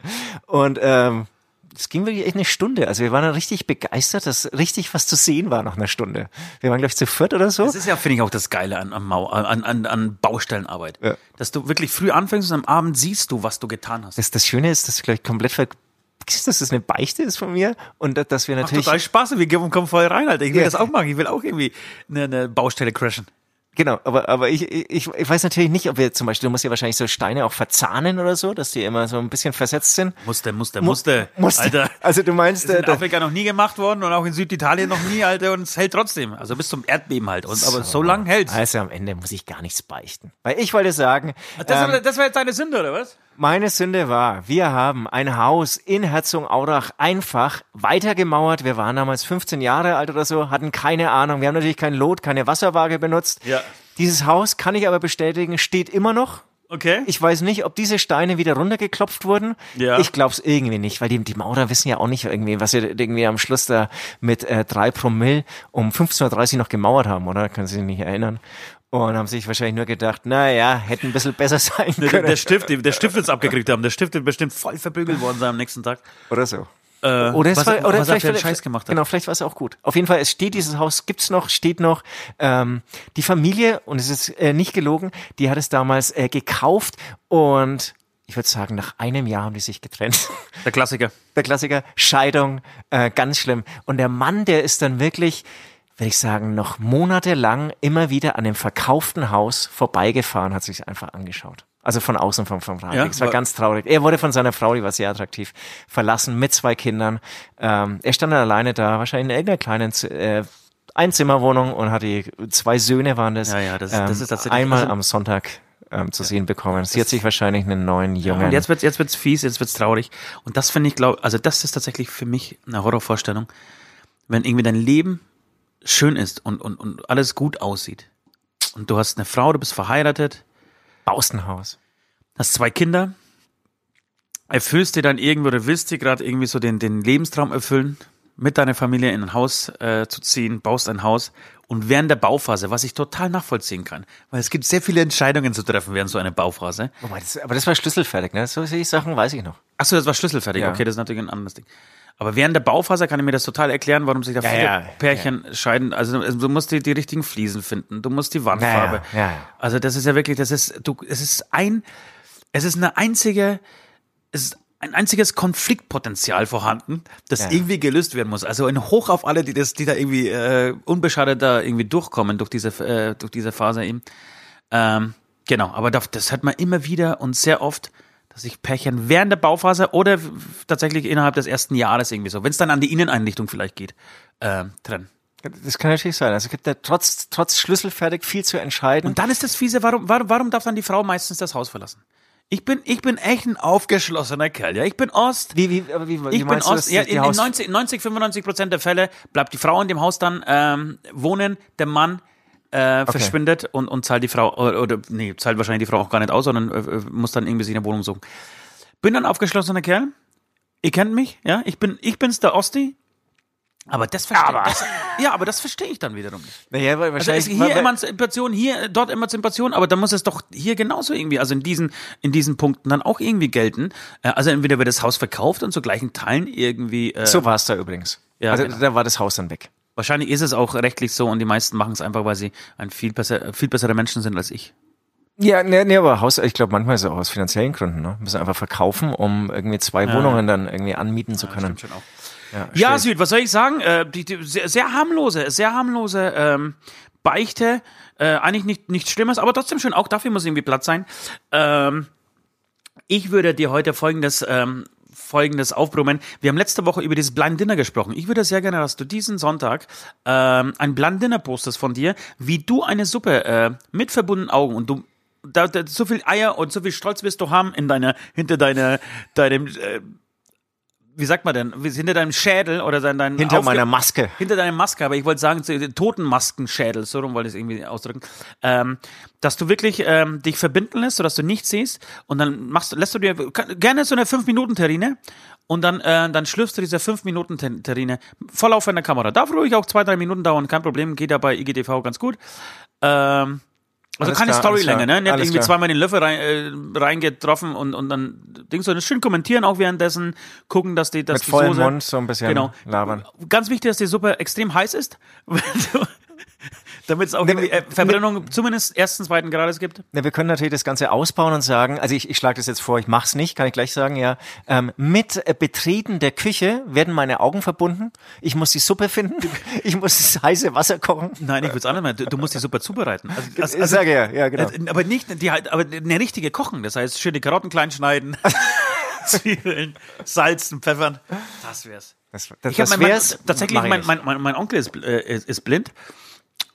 und ähm, es ging wirklich echt eine Stunde. Also wir waren dann richtig begeistert, dass richtig was zu sehen war nach einer Stunde. Wir waren, glaube ich, zu viert oder so. Das ist ja, finde ich, auch das Geile an, an, an, an Baustellenarbeit. Ja. Dass du wirklich früh anfängst und am Abend siehst du, was du getan hast. Das, das Schöne ist, dass du, glaube ich, komplett vergisst, dass das eine Beichte ist von mir und dass wir natürlich. Macht total Spaß wir kommen voll rein, Alter. Ich will ja. das auch machen. Ich will auch irgendwie eine, eine Baustelle crashen. Genau, aber, aber ich, ich, ich weiß natürlich nicht, ob wir zum Beispiel, du musst ja wahrscheinlich so Steine auch verzahnen oder so, dass die immer so ein bisschen versetzt sind. Musste, musste, musste. musste. Alter. Also du meinst, das ist in Afrika noch nie gemacht worden und auch in Süditalien noch nie, Alter, und es hält trotzdem. Also bis zum Erdbeben halt. Und, so. Aber so lang hält's. Also am Ende muss ich gar nichts beichten. Weil ich wollte sagen. Das, ähm, das war jetzt deine Sünde, oder was? Meine Sünde war, wir haben ein Haus in Herzogenaurach einfach weitergemauert. Wir waren damals 15 Jahre alt oder so, hatten keine Ahnung. Wir haben natürlich kein Lot, keine Wasserwaage benutzt. Ja. Dieses Haus, kann ich aber bestätigen, steht immer noch. Okay. Ich weiß nicht, ob diese Steine wieder runtergeklopft wurden. Ja. Ich glaube es irgendwie nicht, weil die, die Maurer wissen ja auch nicht irgendwie, was sie irgendwie am Schluss da mit äh, drei Promille um 15.30 Uhr noch gemauert haben, oder? Können Sie sich nicht erinnern? Und haben sich wahrscheinlich nur gedacht, na ja, hätte ein bisschen besser sein können. Der, der Stift, der Stift wird's abgekriegt haben. Der Stift wird bestimmt voll verbügelt worden sein am nächsten Tag. Oder so. Äh, oder es war, oder was vielleicht, vielleicht Scheiß gemacht hat. Genau, vielleicht war es auch gut. Auf jeden Fall, es steht dieses Haus, gibt's noch, steht noch. Ähm, die Familie und es ist äh, nicht gelogen, die hat es damals äh, gekauft und ich würde sagen, nach einem Jahr haben die sich getrennt. Der Klassiker. Der Klassiker, Scheidung, äh, ganz schlimm. Und der Mann, der ist dann wirklich, würde ich sagen, noch monatelang immer wieder an dem verkauften Haus vorbeigefahren, hat sich einfach angeschaut. Also von außen vom, vom Radweg. Ja, es war ganz traurig. Er wurde von seiner Frau, die war sehr attraktiv, verlassen mit zwei Kindern. Ähm, er stand dann alleine da, wahrscheinlich in irgendeiner kleinen äh, Einzimmerwohnung und hatte zwei Söhne waren das. Ja, ja, das, ähm, das ist tatsächlich einmal also, am Sonntag ähm, zu ja, sehen bekommen. Sie hat sich wahrscheinlich einen neuen Jungen. Ja, und jetzt wird's jetzt wird's fies, jetzt wird's traurig. Und das finde ich, glaube, also das ist tatsächlich für mich eine Horrorvorstellung, wenn irgendwie dein Leben schön ist und und und alles gut aussieht. Und du hast eine Frau, du bist verheiratet, baust ein Haus. Hast zwei Kinder, erfüllst dir dann irgendwo oder willst dir gerade irgendwie so den, den Lebenstraum erfüllen, mit deiner Familie in ein Haus äh, zu ziehen, baust ein Haus und während der Bauphase, was ich total nachvollziehen kann, weil es gibt sehr viele Entscheidungen zu treffen während so einer Bauphase. Wobei, das, aber das war schlüsselfertig, ne? So Sachen weiß ich noch. Ach so, das war schlüsselfertig. Ja. Okay, das ist natürlich ein anderes Ding. Aber während der Bauphase kann ich mir das total erklären, warum sich da ja, viele ja, Pärchen ja. scheiden. Also du musst die, die richtigen Fliesen finden, du musst die Wandfarbe. Also das ist ja wirklich, das ist, du, es ist ein, es ist eine einzige, es ist ein einziges Konfliktpotenzial vorhanden, das ja. irgendwie gelöst werden muss. Also ein Hoch auf alle, die das, die da irgendwie äh, unbeschadet da irgendwie durchkommen durch diese äh, durch diese Phase eben. Ähm, genau, aber das, das hat man immer wieder und sehr oft dass sich Pärchen während der Bauphase oder tatsächlich innerhalb des ersten Jahres irgendwie so, wenn es dann an die Inneneinrichtung vielleicht geht, äh, trennen. Das kann natürlich sein. Also es gibt ja trotz, trotz schlüsselfertig viel zu entscheiden. Und dann ist das fiese, warum, warum, warum darf dann die Frau meistens das Haus verlassen? Ich bin, ich bin echt ein aufgeschlossener Kerl, ja. Ich bin Ost. Wie, wie, wie, wie ich bin Ost. Ja, in, in 90, 90, 95 Prozent der Fälle bleibt die Frau in dem Haus dann ähm, wohnen, der Mann äh, okay. verschwindet und, und zahlt die Frau, oder, oder nee, zahlt wahrscheinlich die Frau auch gar nicht aus, sondern äh, äh, muss dann irgendwie sich eine Wohnung suchen. Bin dann aufgeschlossener Kerl. Ihr kennt mich, ja? Ich bin, ich bin's der Osti. Aber das verstehe. Das, ja, aber das verstehe ich dann wiederum nicht. Naja, weil wahrscheinlich also hier Emanzipation, hier dort Emanzipation, aber dann muss es doch hier genauso irgendwie, also in diesen in diesen Punkten dann auch irgendwie gelten. Äh, also entweder wird das Haus verkauft und zu gleichen Teilen irgendwie. Äh, so war es da übrigens. Ja, also genau. da war das Haus dann weg. Wahrscheinlich ist es auch rechtlich so und die meisten machen es einfach, weil sie ein viel besser, viel bessere Menschen sind als ich. Ja, nee, nee, aber Haus, ich glaube manchmal ist es auch aus finanziellen Gründen, ne? Müssen einfach verkaufen, um irgendwie zwei ja. Wohnungen dann irgendwie anmieten zu können. Ja, ja, ja Süd, was soll ich sagen? Äh, die, die, sehr, sehr harmlose, sehr harmlose ähm, Beichte. Äh, eigentlich nicht, nichts Schlimmes, aber trotzdem schön. Auch dafür muss irgendwie Platz sein. Ähm, ich würde dir heute folgendes ähm, folgendes aufbrummen. Wir haben letzte Woche über dieses Blind Dinner gesprochen. Ich würde sehr gerne, dass du diesen Sonntag ähm, ein Blind Dinner postest von dir, wie du eine Suppe äh, mit verbundenen Augen und du da, da, so viel Eier und so viel Stolz wirst du haben in deiner hinter deiner deinem äh, wie sagt man denn, hinter deinem Schädel oder dein, dein hinter meiner Maske. Hinter deiner Maske, aber ich wollte sagen, Totenmaskenschädel, so rum wollte ich es irgendwie ausdrücken, ähm, dass du wirklich ähm, dich verbinden lässt, sodass du nichts siehst und dann machst, lässt du dir gerne so eine 5-Minuten-Terrine und dann, äh, dann schlürfst du diese 5-Minuten-Terrine voll auf einer Kamera. Darf ruhig auch zwei, drei Minuten dauern, kein Problem, geht ja bei IGTV ganz gut. Ähm, also keine klar, Storylänge, ne? Nicht irgendwie klar. zweimal den Löffel rein, äh, reingetroffen und, und dann Dings so schön kommentieren auch währenddessen, gucken, dass die, dass Mit die vollem Soße, Mund so ein bisschen genau. labern. Ganz wichtig, dass die Suppe extrem heiß ist. damit es auch irgendwie äh, Verbrennung ne, zumindest ersten, zweiten Grades gibt? Ne, wir können natürlich das Ganze ausbauen und sagen, also ich, ich schlage das jetzt vor, ich mach's nicht, kann ich gleich sagen, ja. Ähm, mit äh, Betreten der Küche werden meine Augen verbunden. Ich muss die Suppe finden. Ich muss das heiße Wasser kochen. Nein, ich würde es anders machen. Du, du, musst die Suppe zubereiten. Also, also, also, sage ja, ja, genau. Äh, aber nicht, die, aber eine richtige kochen. Das heißt, schön die Karotten klein schneiden. Zwiebeln, salzen, pfeffern. Das wär's. Das, das, ich das mein, wär's. Mein, tatsächlich, mein, mein, mein, mein Onkel ist, äh, ist blind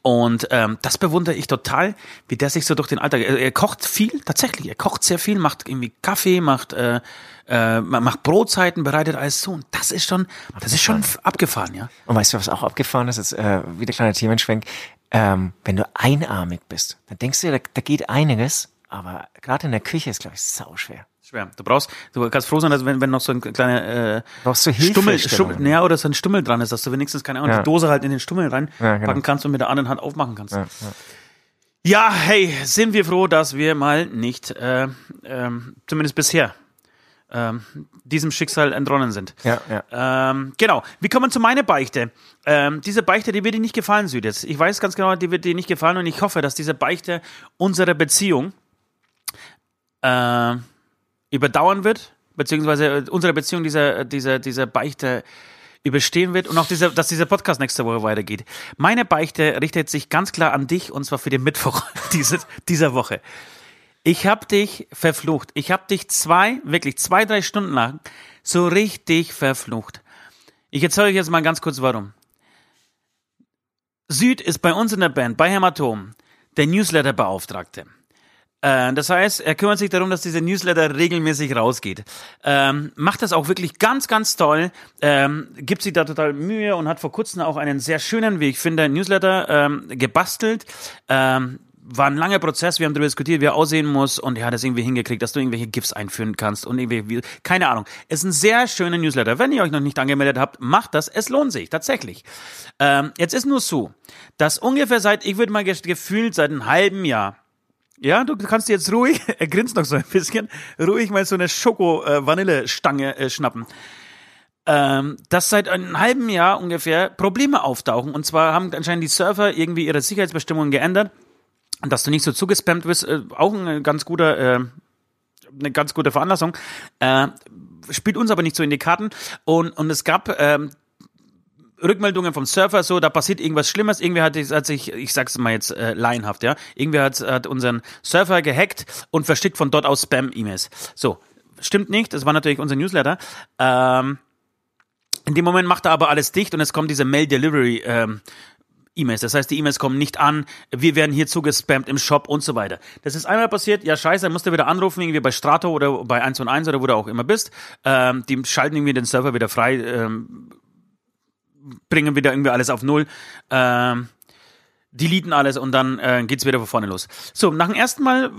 und ähm, das bewundere ich total, wie der sich so durch den Alltag. Er, er, kocht viel, tatsächlich. Er kocht sehr viel, macht irgendwie Kaffee, macht äh, äh, macht Brotzeiten, bereitet alles zu. Und das ist schon, abgefahren. das ist schon abgefahren, ja. Und weißt du, was auch abgefahren ist? Jetzt äh, wieder kleiner Themenschwenk. Ähm, wenn du einarmig bist, dann denkst du, da, da geht einiges, aber gerade in der Küche ist, glaube ich, sau schwer schwer. Du brauchst, du kannst froh sein, dass wenn, wenn noch so ein kleiner äh, Brauchst du Stummel, Stummel, ja, oder so ein Stummel dran ist, dass du wenigstens keine Ahnung, ja. die Dose halt in den Stummel reinpacken ja, genau. kannst und mit der anderen Hand aufmachen kannst. Ja, ja. hey, sind wir froh, dass wir mal nicht, äh, ähm, zumindest bisher, ähm, diesem Schicksal entronnen sind. Ja, ja. Ähm, genau. Wir kommen zu meiner Beichte. Ähm, diese Beichte, die wird dir nicht gefallen, Südes. Ich weiß ganz genau, die wird dir nicht gefallen und ich hoffe, dass diese Beichte unsere Beziehung äh, überdauern wird, beziehungsweise unsere Beziehung dieser, dieser, dieser Beichte überstehen wird und auch dieser, dass dieser Podcast nächste Woche weitergeht. Meine Beichte richtet sich ganz klar an dich und zwar für den Mittwoch dieses, dieser Woche. Ich habe dich verflucht. Ich habe dich zwei, wirklich zwei, drei Stunden lang so richtig verflucht. Ich erzähle euch jetzt mal ganz kurz warum. Süd ist bei uns in der Band, bei Hämatom, der Newsletter-Beauftragte. Äh, das heißt, er kümmert sich darum, dass dieser Newsletter regelmäßig rausgeht. Ähm, macht das auch wirklich ganz, ganz toll. Ähm, gibt sich da total Mühe und hat vor kurzem auch einen sehr schönen, wie ich finde, Newsletter ähm, gebastelt. Ähm, war ein langer Prozess, wir haben darüber diskutiert, wie er aussehen muss und er hat es irgendwie hingekriegt, dass du irgendwelche GIFs einführen kannst und irgendwie, keine Ahnung. Es ist ein sehr schöner Newsletter. Wenn ihr euch noch nicht angemeldet habt, macht das. Es lohnt sich, tatsächlich. Ähm, jetzt ist nur so, dass ungefähr seit, ich würde mal gefühlt seit einem halben Jahr, ja, du kannst jetzt ruhig, er grinst noch so ein bisschen, ruhig mal so eine Schoko-Vanille-Stange äh, schnappen. Ähm, dass seit einem halben Jahr ungefähr Probleme auftauchen. Und zwar haben anscheinend die Surfer irgendwie ihre Sicherheitsbestimmungen geändert. Und dass du nicht so zugespammt wirst, äh, auch ein ganz guter, äh, eine ganz gute Veranlassung. Äh, spielt uns aber nicht so in die Karten. Und, und es gab ähm, Rückmeldungen vom Surfer, so, da passiert irgendwas Schlimmes, irgendwer hat, hat sich, ich sag's mal jetzt äh, laienhaft, ja, irgendwer hat, hat unseren Surfer gehackt und verschickt von dort aus Spam-E-Mails. So, stimmt nicht, das war natürlich unser Newsletter. Ähm, in dem Moment macht er aber alles dicht und es kommt diese Mail-Delivery, ähm. Das heißt, die E-Mails kommen nicht an, wir werden hier zugespammt im Shop und so weiter. Das ist einmal passiert, ja scheiße, musst du wieder anrufen, irgendwie bei Strato oder bei 1 und 1 oder wo du auch immer bist. Ähm, die schalten irgendwie den Server wieder frei, ähm, bringen wieder irgendwie alles auf Null. Ähm, deleten alles und dann äh, geht's wieder von vorne los. So, nach dem ersten Mal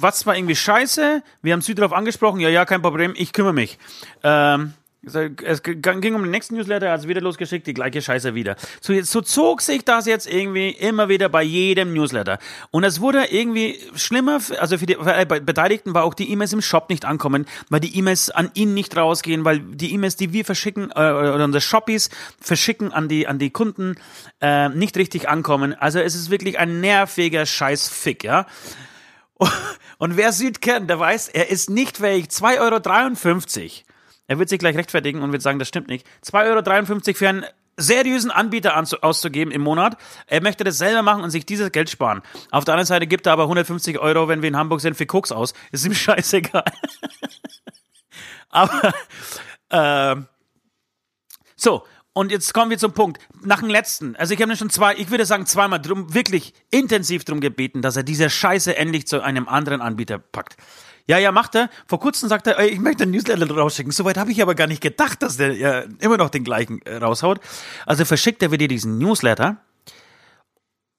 was war irgendwie scheiße? Wir haben Süd darauf angesprochen, ja, ja, kein Problem, ich kümmere mich. Ähm, es ging um den nächsten Newsletter, also wieder losgeschickt, die gleiche Scheiße wieder. So, so zog sich das jetzt irgendwie immer wieder bei jedem Newsletter. Und es wurde irgendwie schlimmer, also für die die Beteiligten war auch die E-Mails im Shop nicht ankommen, weil die E-Mails an ihn nicht rausgehen, weil die E-Mails, die wir verschicken, äh, oder unsere Shoppies verschicken an die, an die Kunden, äh, nicht richtig ankommen. Also es ist wirklich ein nerviger Scheißfick, ja. Und wer Süd kennt, der weiß, er ist nicht fähig, 2,53 Euro er wird sich gleich rechtfertigen und wird sagen, das stimmt nicht. 2,53 Euro für einen seriösen Anbieter auszugeben im Monat. Er möchte das selber machen und sich dieses Geld sparen. Auf der anderen Seite gibt er aber 150 Euro, wenn wir in Hamburg sind, für Koks aus. Ist ihm scheißegal. Aber äh, so, und jetzt kommen wir zum Punkt. Nach dem letzten, also ich habe schon zwei, ich würde sagen zweimal drum, wirklich intensiv drum gebeten, dass er diese Scheiße endlich zu einem anderen Anbieter packt. Ja, ja, macht er. Vor kurzem sagt er, ey, ich möchte einen Newsletter rausschicken. Soweit habe ich aber gar nicht gedacht, dass der ja immer noch den gleichen äh, raushaut. Also verschickt er wieder diesen Newsletter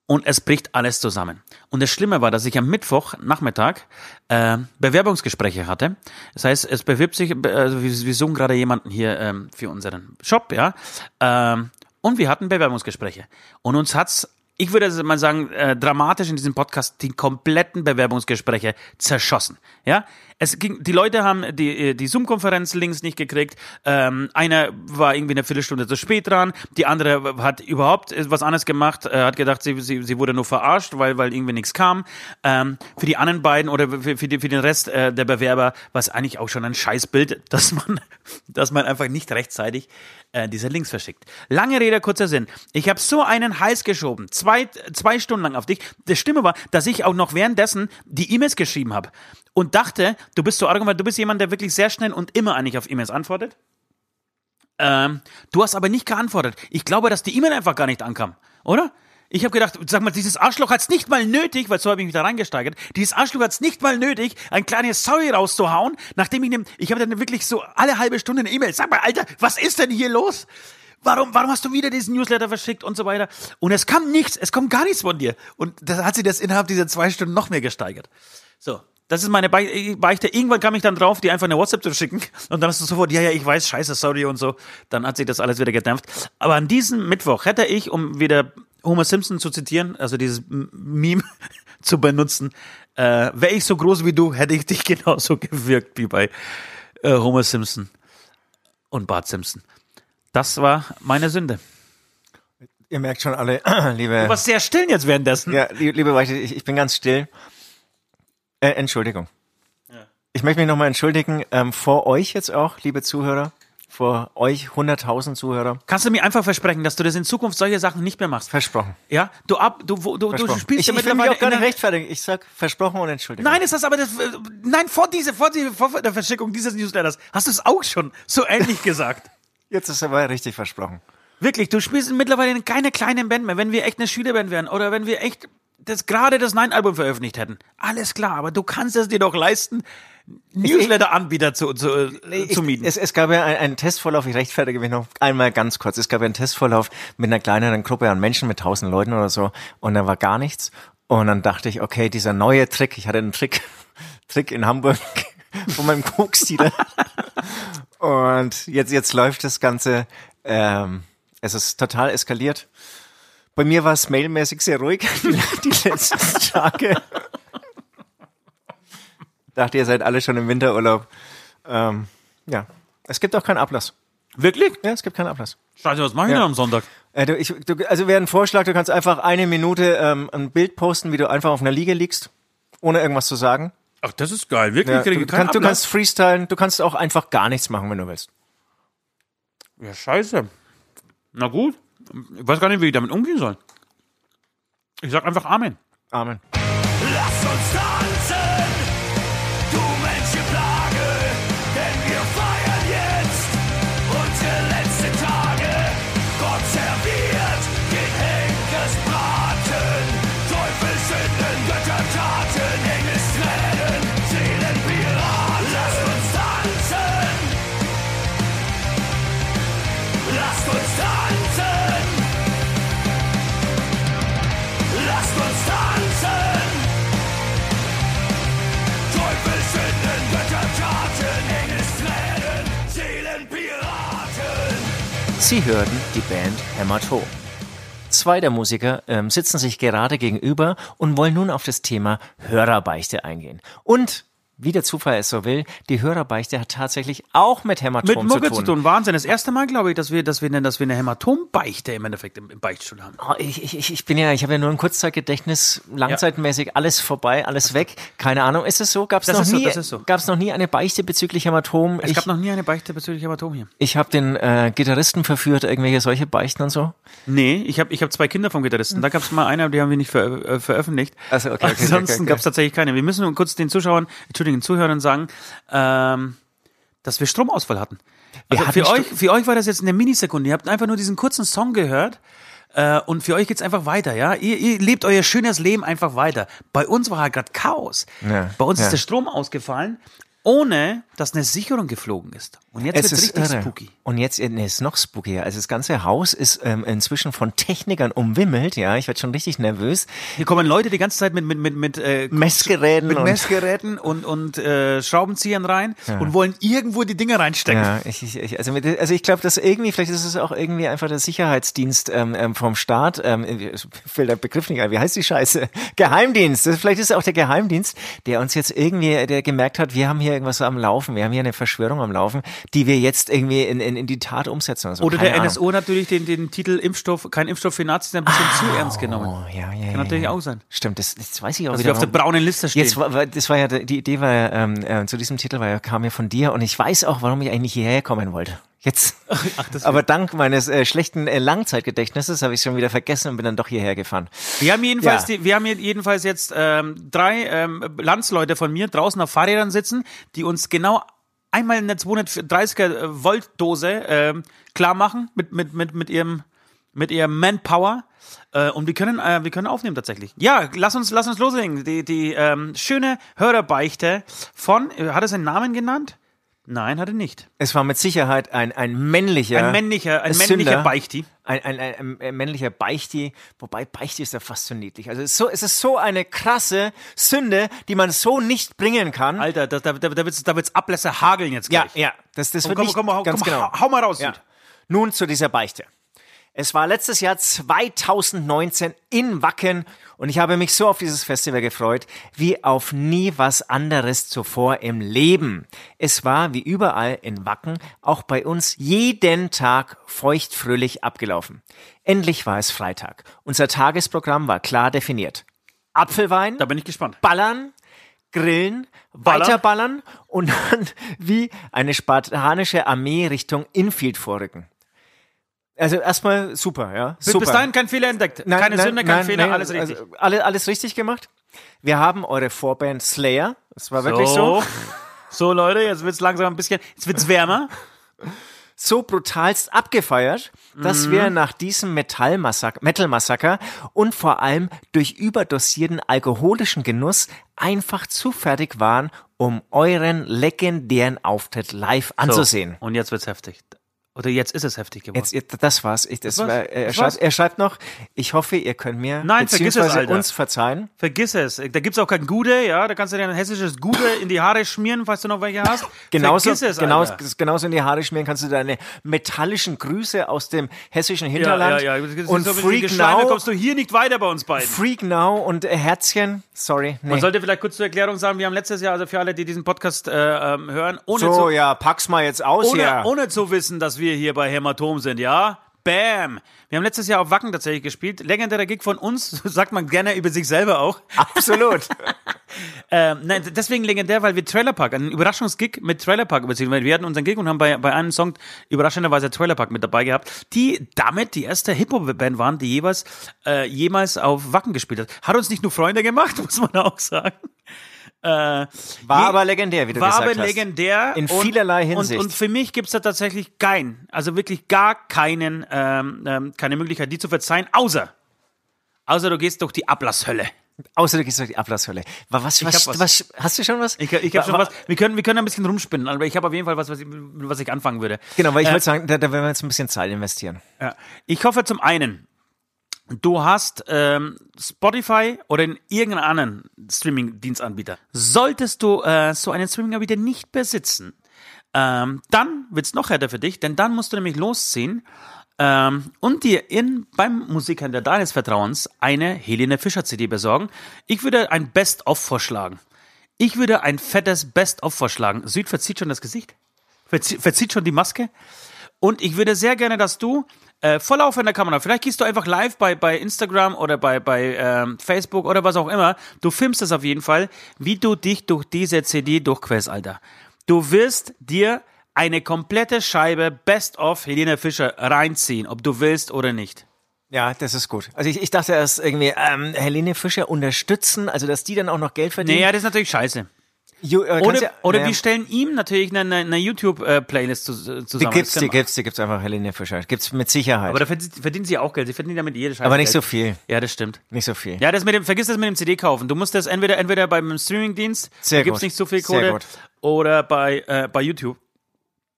und es bricht alles zusammen. Und das Schlimme war, dass ich am Mittwoch Nachmittag äh, Bewerbungsgespräche hatte. Das heißt, es bewirbt sich, also wir, wir suchen gerade jemanden hier ähm, für unseren Shop, ja. Ähm, und wir hatten Bewerbungsgespräche. Und uns hat's ich würde mal sagen, äh, dramatisch in diesem Podcast die kompletten Bewerbungsgespräche zerschossen. Ja, es ging, die Leute haben die, die Zoom-Konferenz-Links nicht gekriegt. Ähm, einer war irgendwie eine Viertelstunde zu spät dran. Die andere hat überhaupt was anderes gemacht, äh, hat gedacht, sie, sie, sie wurde nur verarscht, weil, weil irgendwie nichts kam. Ähm, für die anderen beiden oder für, für, die, für den Rest äh, der Bewerber war es eigentlich auch schon ein Scheißbild, dass man, dass man einfach nicht rechtzeitig äh, diese Links verschickt. Lange Rede, kurzer Sinn. Ich habe so einen Hals geschoben, zwei, zwei Stunden lang auf dich. Das Stimme war, dass ich auch noch währenddessen die E-Mails geschrieben habe und dachte, du bist so arrogant, weil du bist jemand, der wirklich sehr schnell und immer eigentlich auf E-Mails antwortet. Ähm, du hast aber nicht geantwortet. Ich glaube, dass die E-Mail einfach gar nicht ankam, oder? Ich habe gedacht, sag mal, dieses Arschloch hat's nicht mal nötig, weil so habe ich mich da reingesteigert. Dieses Arschloch hat's nicht mal nötig, ein kleines Sorry rauszuhauen, nachdem ich, ne, ich habe dann wirklich so alle halbe Stunde eine E-Mail. Sag mal, Alter, was ist denn hier los? Warum, warum hast du wieder diesen Newsletter verschickt und so weiter? Und es kam nichts, es kommt gar nichts von dir. Und da hat sie das innerhalb dieser zwei Stunden noch mehr gesteigert. So, das ist meine Beichte. Irgendwann kam ich dann drauf, die einfach eine WhatsApp zu schicken. Und dann hast du sofort, ja, ja, ich weiß, scheiße, sorry und so. Dann hat sich das alles wieder gedämpft. Aber an diesem Mittwoch hätte ich, um wieder Homer Simpson zu zitieren, also dieses Meme zu benutzen, äh, wäre ich so groß wie du, hätte ich dich genauso gewirkt wie bei äh, Homer Simpson und Bart Simpson. Das war meine Sünde. Ihr merkt schon alle, liebe. Du warst sehr still jetzt währenddessen. Ja, liebe Weiche, ich, ich bin ganz still. Äh, Entschuldigung. Ja. Ich möchte mich nochmal entschuldigen ähm, vor euch jetzt auch, liebe Zuhörer, vor euch 100.000 Zuhörer. Kannst du mir einfach versprechen, dass du das in Zukunft solche Sachen nicht mehr machst? Versprochen. Ja, du ab, du, du, du spielst ich, ja ich will mich auch gar nicht rechtfertigen. Ich sag versprochen und Entschuldigung. Nein, ist das aber das, nein, vor diese, vor, die, vor der Verschickung dieses Newsletters hast du es auch schon so ähnlich gesagt. Jetzt ist aber richtig versprochen. Wirklich, du spielst mittlerweile keine kleinen Band mehr. Wenn wir echt eine Schülerband wären oder wenn wir echt das gerade das Nein-Album veröffentlicht hätten. Alles klar, aber du kannst es dir doch leisten, Newsletter-Anbieter zu, zu, zu mieten. Es, es gab ja einen, einen Testvorlauf, ich rechtfertige mich noch einmal ganz kurz. Es gab ja einen Testvorlauf mit einer kleineren Gruppe an Menschen, mit tausend Leuten oder so, und da war gar nichts. Und dann dachte ich, okay, dieser neue Trick, ich hatte einen Trick, Trick in Hamburg von meinem Koks-Dealer. und jetzt, jetzt läuft das Ganze, ähm, es ist total eskaliert. Bei mir war es mailmäßig sehr ruhig die, die letzten Tage. Dachte, ihr seid alle schon im Winterurlaub. Ähm, ja, es gibt auch keinen Ablass. Wirklich? Ja, es gibt keinen Ablass. Scheiße, was machen wir ja. denn am Sonntag? Äh, du, ich, du, also wäre ein Vorschlag, du kannst einfach eine Minute ähm, ein Bild posten, wie du einfach auf einer Liege liegst, ohne irgendwas zu sagen. Ach, das ist geil. Wirklich? Ja, du, kann, du kannst freestylen, du kannst auch einfach gar nichts machen, wenn du willst. Ja, scheiße. Na gut. Ich weiß gar nicht, wie ich damit umgehen soll. Ich sag einfach Amen. Amen. Sie hörten die Band Hämatom. Zwei der Musiker ähm, sitzen sich gerade gegenüber und wollen nun auf das Thema Hörerbeichte eingehen. Und wie der Zufall es so will, die Hörerbeichte hat tatsächlich auch mit Hämatom mit zu tun. zu tun. Wahnsinn. Das erste Mal, glaube ich, dass wir, dass wir, dass wir eine Hämatombeichte im Endeffekt im, im Beichtstuhl haben. Oh, ich, ich, ich bin ja, ich habe ja nur ein Kurzzeitgedächtnis, langzeitmäßig alles vorbei, alles weg. Keine Ahnung, ist es so? Gab es noch nie? So, so. Gab es noch nie eine Beichte bezüglich Hämatom? Es ich, gab noch nie eine Beichte bezüglich Hämatom hier. Ich habe den äh, Gitarristen verführt, irgendwelche solche Beichten und so. Nee, ich habe ich hab zwei Kinder vom Gitarristen. Da gab es mal einer, die haben wir nicht ver, äh, veröffentlicht. Also okay, okay, Ansonsten okay, okay. gab es tatsächlich keine. Wir müssen kurz den Zuschauern, Entschuldigen, Zuhörern sagen, ähm, dass wir Stromausfall hatten. Also für euch, für euch war das jetzt eine Minisekunde. Ihr habt einfach nur diesen kurzen Song gehört äh, und für euch geht's einfach weiter, ja. Ihr, ihr lebt euer schönes Leben einfach weiter. Bei uns war halt gerade Chaos. Ja, Bei uns ja. ist der Strom ausgefallen ohne dass eine Sicherung geflogen ist. Und jetzt es ist richtig irre. spooky. Und jetzt nee, ist noch spookier. Also das ganze Haus ist ähm, inzwischen von Technikern umwimmelt. Ja, ich werde schon richtig nervös. Hier kommen Leute die ganze Zeit mit mit mit mit äh, Messgeräten mit und Messgeräten und und äh, Schraubenziehern rein ja. und wollen irgendwo die Dinge reinstecken. Ja, ich, ich, also mit, also ich glaube, dass irgendwie vielleicht ist es auch irgendwie einfach der Sicherheitsdienst ähm, ähm vom Staat. Ähm, fällt der Begriff nicht ein. Wie heißt die Scheiße? Geheimdienst. Das, vielleicht ist es auch der Geheimdienst, der uns jetzt irgendwie, der gemerkt hat, wir haben hier irgendwas am Laufen. Wir haben hier eine Verschwörung am Laufen, die wir jetzt irgendwie in, in, in die Tat umsetzen. Also, Oder der Ahnung. NSO natürlich den, den Titel Impfstoff, kein Impfstoff für Nazis ein bisschen ah, zu ernst genommen. Oh, ja, ja, Kann natürlich ja. auch sein. Stimmt, das, das weiß ich auch Dass wieder. wir auf der braunen Liste stehen. Jetzt war, das war ja, die Idee war ja, ähm, äh, zu diesem Titel war ja, kam ja von dir und ich weiß auch, warum ich eigentlich hierher kommen wollte. Jetzt. Ach, aber dank meines äh, schlechten äh, Langzeitgedächtnisses habe ich schon wieder vergessen und bin dann doch hierher gefahren. Wir haben jedenfalls, ja. die, wir haben jedenfalls jetzt ähm, drei ähm, Landsleute von mir draußen auf Fahrrädern sitzen, die uns genau einmal eine 230er äh, Volt Dose äh, klar machen mit mit mit mit ihrem mit ihrem Manpower äh, und wir können äh, wir können aufnehmen tatsächlich. Ja, lass uns lass uns loslegen. Die die ähm, schöne Hörerbeichte von äh, hat es einen Namen genannt? Nein, hatte nicht. Es war mit Sicherheit ein, ein männlicher. Ein männlicher, ein männlicher Beichti. Ein, ein, ein, ein, männlicher Beichti, wobei Beichti ist ja fast so niedlich. Also es ist so, es ist so eine krasse Sünde, die man so nicht bringen kann. Alter, da, da, da, wird's, da wird's Ablässe hageln jetzt gleich. Ja, ja. Das, das komm, wird komm, nicht komm, komm, ganz komm, genau. Hau, hau mal raus. Ja. Nun zu dieser Beichte. Es war letztes Jahr 2019 in Wacken und ich habe mich so auf dieses Festival gefreut, wie auf nie was anderes zuvor im Leben. Es war wie überall in Wacken auch bei uns jeden Tag feuchtfröhlich abgelaufen. Endlich war es Freitag. Unser Tagesprogramm war klar definiert. Apfelwein. Da bin ich gespannt. Ballern, Grillen, Ballern. weiterballern und dann wie eine spartanische Armee Richtung Infield vorrücken. Also erstmal super, ja. Super. Bis dahin kein Fehler entdeckt. Nein, Keine nein, Sünde, kein nein, Fehler, alles richtig. Also, alles, alles richtig gemacht. Wir haben eure Vorband Slayer. Das war wirklich so. So, Leute, jetzt wird's langsam ein bisschen, jetzt wird's wärmer. so brutalst abgefeiert, dass mhm. wir nach diesem Metal-Massaker und vor allem durch überdosierten alkoholischen Genuss einfach zu fertig waren, um euren legendären Auftritt live anzusehen. So, und jetzt wird's heftig. Oder jetzt ist es heftig geworden. Jetzt, jetzt das war's. Ich, das, das war's. War, er, schreibt, er schreibt noch, ich hoffe, ihr könnt mir Nein, vergiss es, Alter. uns verzeihen. Vergiss es. Da gibt's auch kein Gude, ja. Da kannst du dir ein hessisches Gude in die Haare schmieren, falls du noch welche hast. genauso, vergiss es, genauso, genauso in die Haare schmieren kannst du deine metallischen Grüße aus dem hessischen Hinterland. Ja, ja, ja. Und so Freak Now. kommst du hier nicht weiter bei uns beiden. Freak Now und Herzchen. Sorry. Nee. Man sollte vielleicht kurz zur Erklärung sagen, wir haben letztes Jahr, also für alle, die diesen Podcast äh, ähm, hören, ohne so, zu, ja, pack's mal jetzt aus ohne, hier. Ohne zu wissen, dass wir hier bei Hämatom sind, ja? Bam! Wir haben letztes Jahr auf Wacken tatsächlich gespielt. Legendärer Gig von uns, sagt man gerne über sich selber auch. Absolut. ähm, nein, deswegen legendär, weil wir Trailerpark, einen Überraschungsgig mit Trailerpark überziehen. Weil wir hatten unseren Gig und haben bei, bei einem Song überraschenderweise Trailerpark mit dabei gehabt, die damit die erste Hip-Hop-Band waren, die jeweils äh, jemals auf Wacken gespielt hat. Hat uns nicht nur Freunde gemacht, muss man auch sagen. Äh, war aber legendär, wie du gesagt hast. War aber legendär. In vielerlei Hinsicht. Und, und für mich gibt's da tatsächlich keinen, also wirklich gar keinen, ähm, ähm, keine Möglichkeit, die zu verzeihen, außer, außer du gehst durch die Ablasshölle. Außer du gehst durch die Ablasshölle. Was, was, was, was, hast du schon was? Ich, ich habe schon was. Wir können, wir können ein bisschen rumspinnen, aber ich habe auf jeden Fall was, was ich, was ich anfangen würde. Genau, weil ich äh, wollte sagen, da, da werden wir jetzt ein bisschen Zeit investieren. Ja. Ich hoffe zum einen, du hast ähm, Spotify oder in irgendeinen anderen Streaming-Dienstanbieter. Solltest du äh, so einen Streaming-Anbieter nicht besitzen, ähm, dann wird's noch härter für dich, denn dann musst du nämlich losziehen ähm, und dir in beim Musikhändler deines Vertrauens eine Helene Fischer CD besorgen. Ich würde ein Best-of vorschlagen. Ich würde ein fettes Best-of vorschlagen. Süd verzieht schon das Gesicht, verzieht, verzieht schon die Maske. Und ich würde sehr gerne, dass du äh, voll auf in der Kamera. Vielleicht gehst du einfach live bei, bei Instagram oder bei, bei ähm, Facebook oder was auch immer. Du filmst es auf jeden Fall, wie du dich durch diese CD durchquälst, Alter. Du wirst dir eine komplette Scheibe Best of Helene Fischer reinziehen, ob du willst oder nicht. Ja, das ist gut. Also ich, ich dachte erst irgendwie, ähm, Helene Fischer unterstützen, also dass die dann auch noch Geld verdienen. Naja, das ist natürlich scheiße. You, äh, oder ja, oder ja. wir stellen ihm natürlich eine, eine, YouTube-Playlist zu, zusammen. Die gibt's, die gibt's, die gibt's einfach Helene Fischer. Gibt's mit Sicherheit. Aber da verdienen sie auch Geld. Sie verdienen damit jede Scheiße. Aber nicht Geld. so viel. Ja, das stimmt. Nicht so viel. Ja, das mit dem, vergiss das mit dem CD kaufen. Du musst das entweder, entweder beim Streamingdienst, Sehr da gibt's gut. nicht so viel Kohle, oder bei, äh, bei YouTube.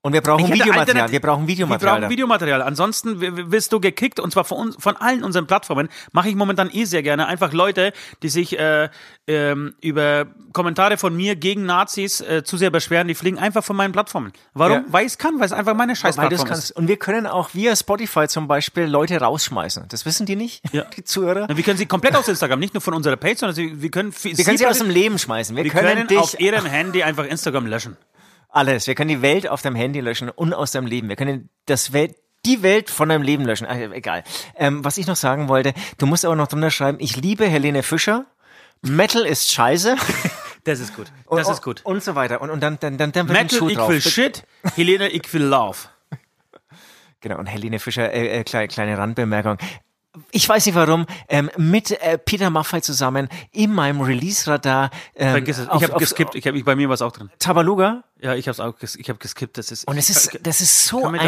Und wir brauchen Videomaterial. Wir brauchen Videomaterial. Wir brauchen Videomaterial. Ansonsten wirst du gekickt und zwar von, uns, von allen unseren Plattformen. Mache ich momentan eh sehr gerne. Einfach Leute, die sich äh, ähm, über Kommentare von mir gegen Nazis äh, zu sehr beschweren, die fliegen einfach von meinen Plattformen. Warum? Ja. Weil ich es kann, weil es einfach meine Scheißplattform ist. Und wir können auch via Spotify zum Beispiel Leute rausschmeißen. Das wissen die nicht, ja. die Zuhörer. wir können sie komplett aus Instagram, nicht nur von unserer Page, sondern sie, wir können, wir können sie aus dem Leben schmeißen. Wir, wir können, können auf ihrem Handy einfach Instagram löschen. Alles. Wir können die Welt auf deinem Handy löschen und aus deinem Leben. Wir können das Welt, die Welt von deinem Leben löschen. Ach, egal. Ähm, was ich noch sagen wollte, du musst aber noch drunter schreiben, ich liebe Helene Fischer. Metal ist scheiße. Das ist gut. Das und, ist gut. Und so weiter. Und, und dann, dann, dann, dann wird Metal, ein Schuh ich will Shit. Helene, ich will Love. Genau. Und Helene Fischer, äh, äh, kleine, kleine Randbemerkung ich weiß nicht warum, ähm, mit äh, Peter Maffay zusammen in meinem Release-Radar. Ähm, Vergiss es, ich habe geskippt, ich hab, bei mir was auch drin. Tabaluga? Ja, ich habe auch, ich habe geskippt. Das ist und es ist, das ist so eine.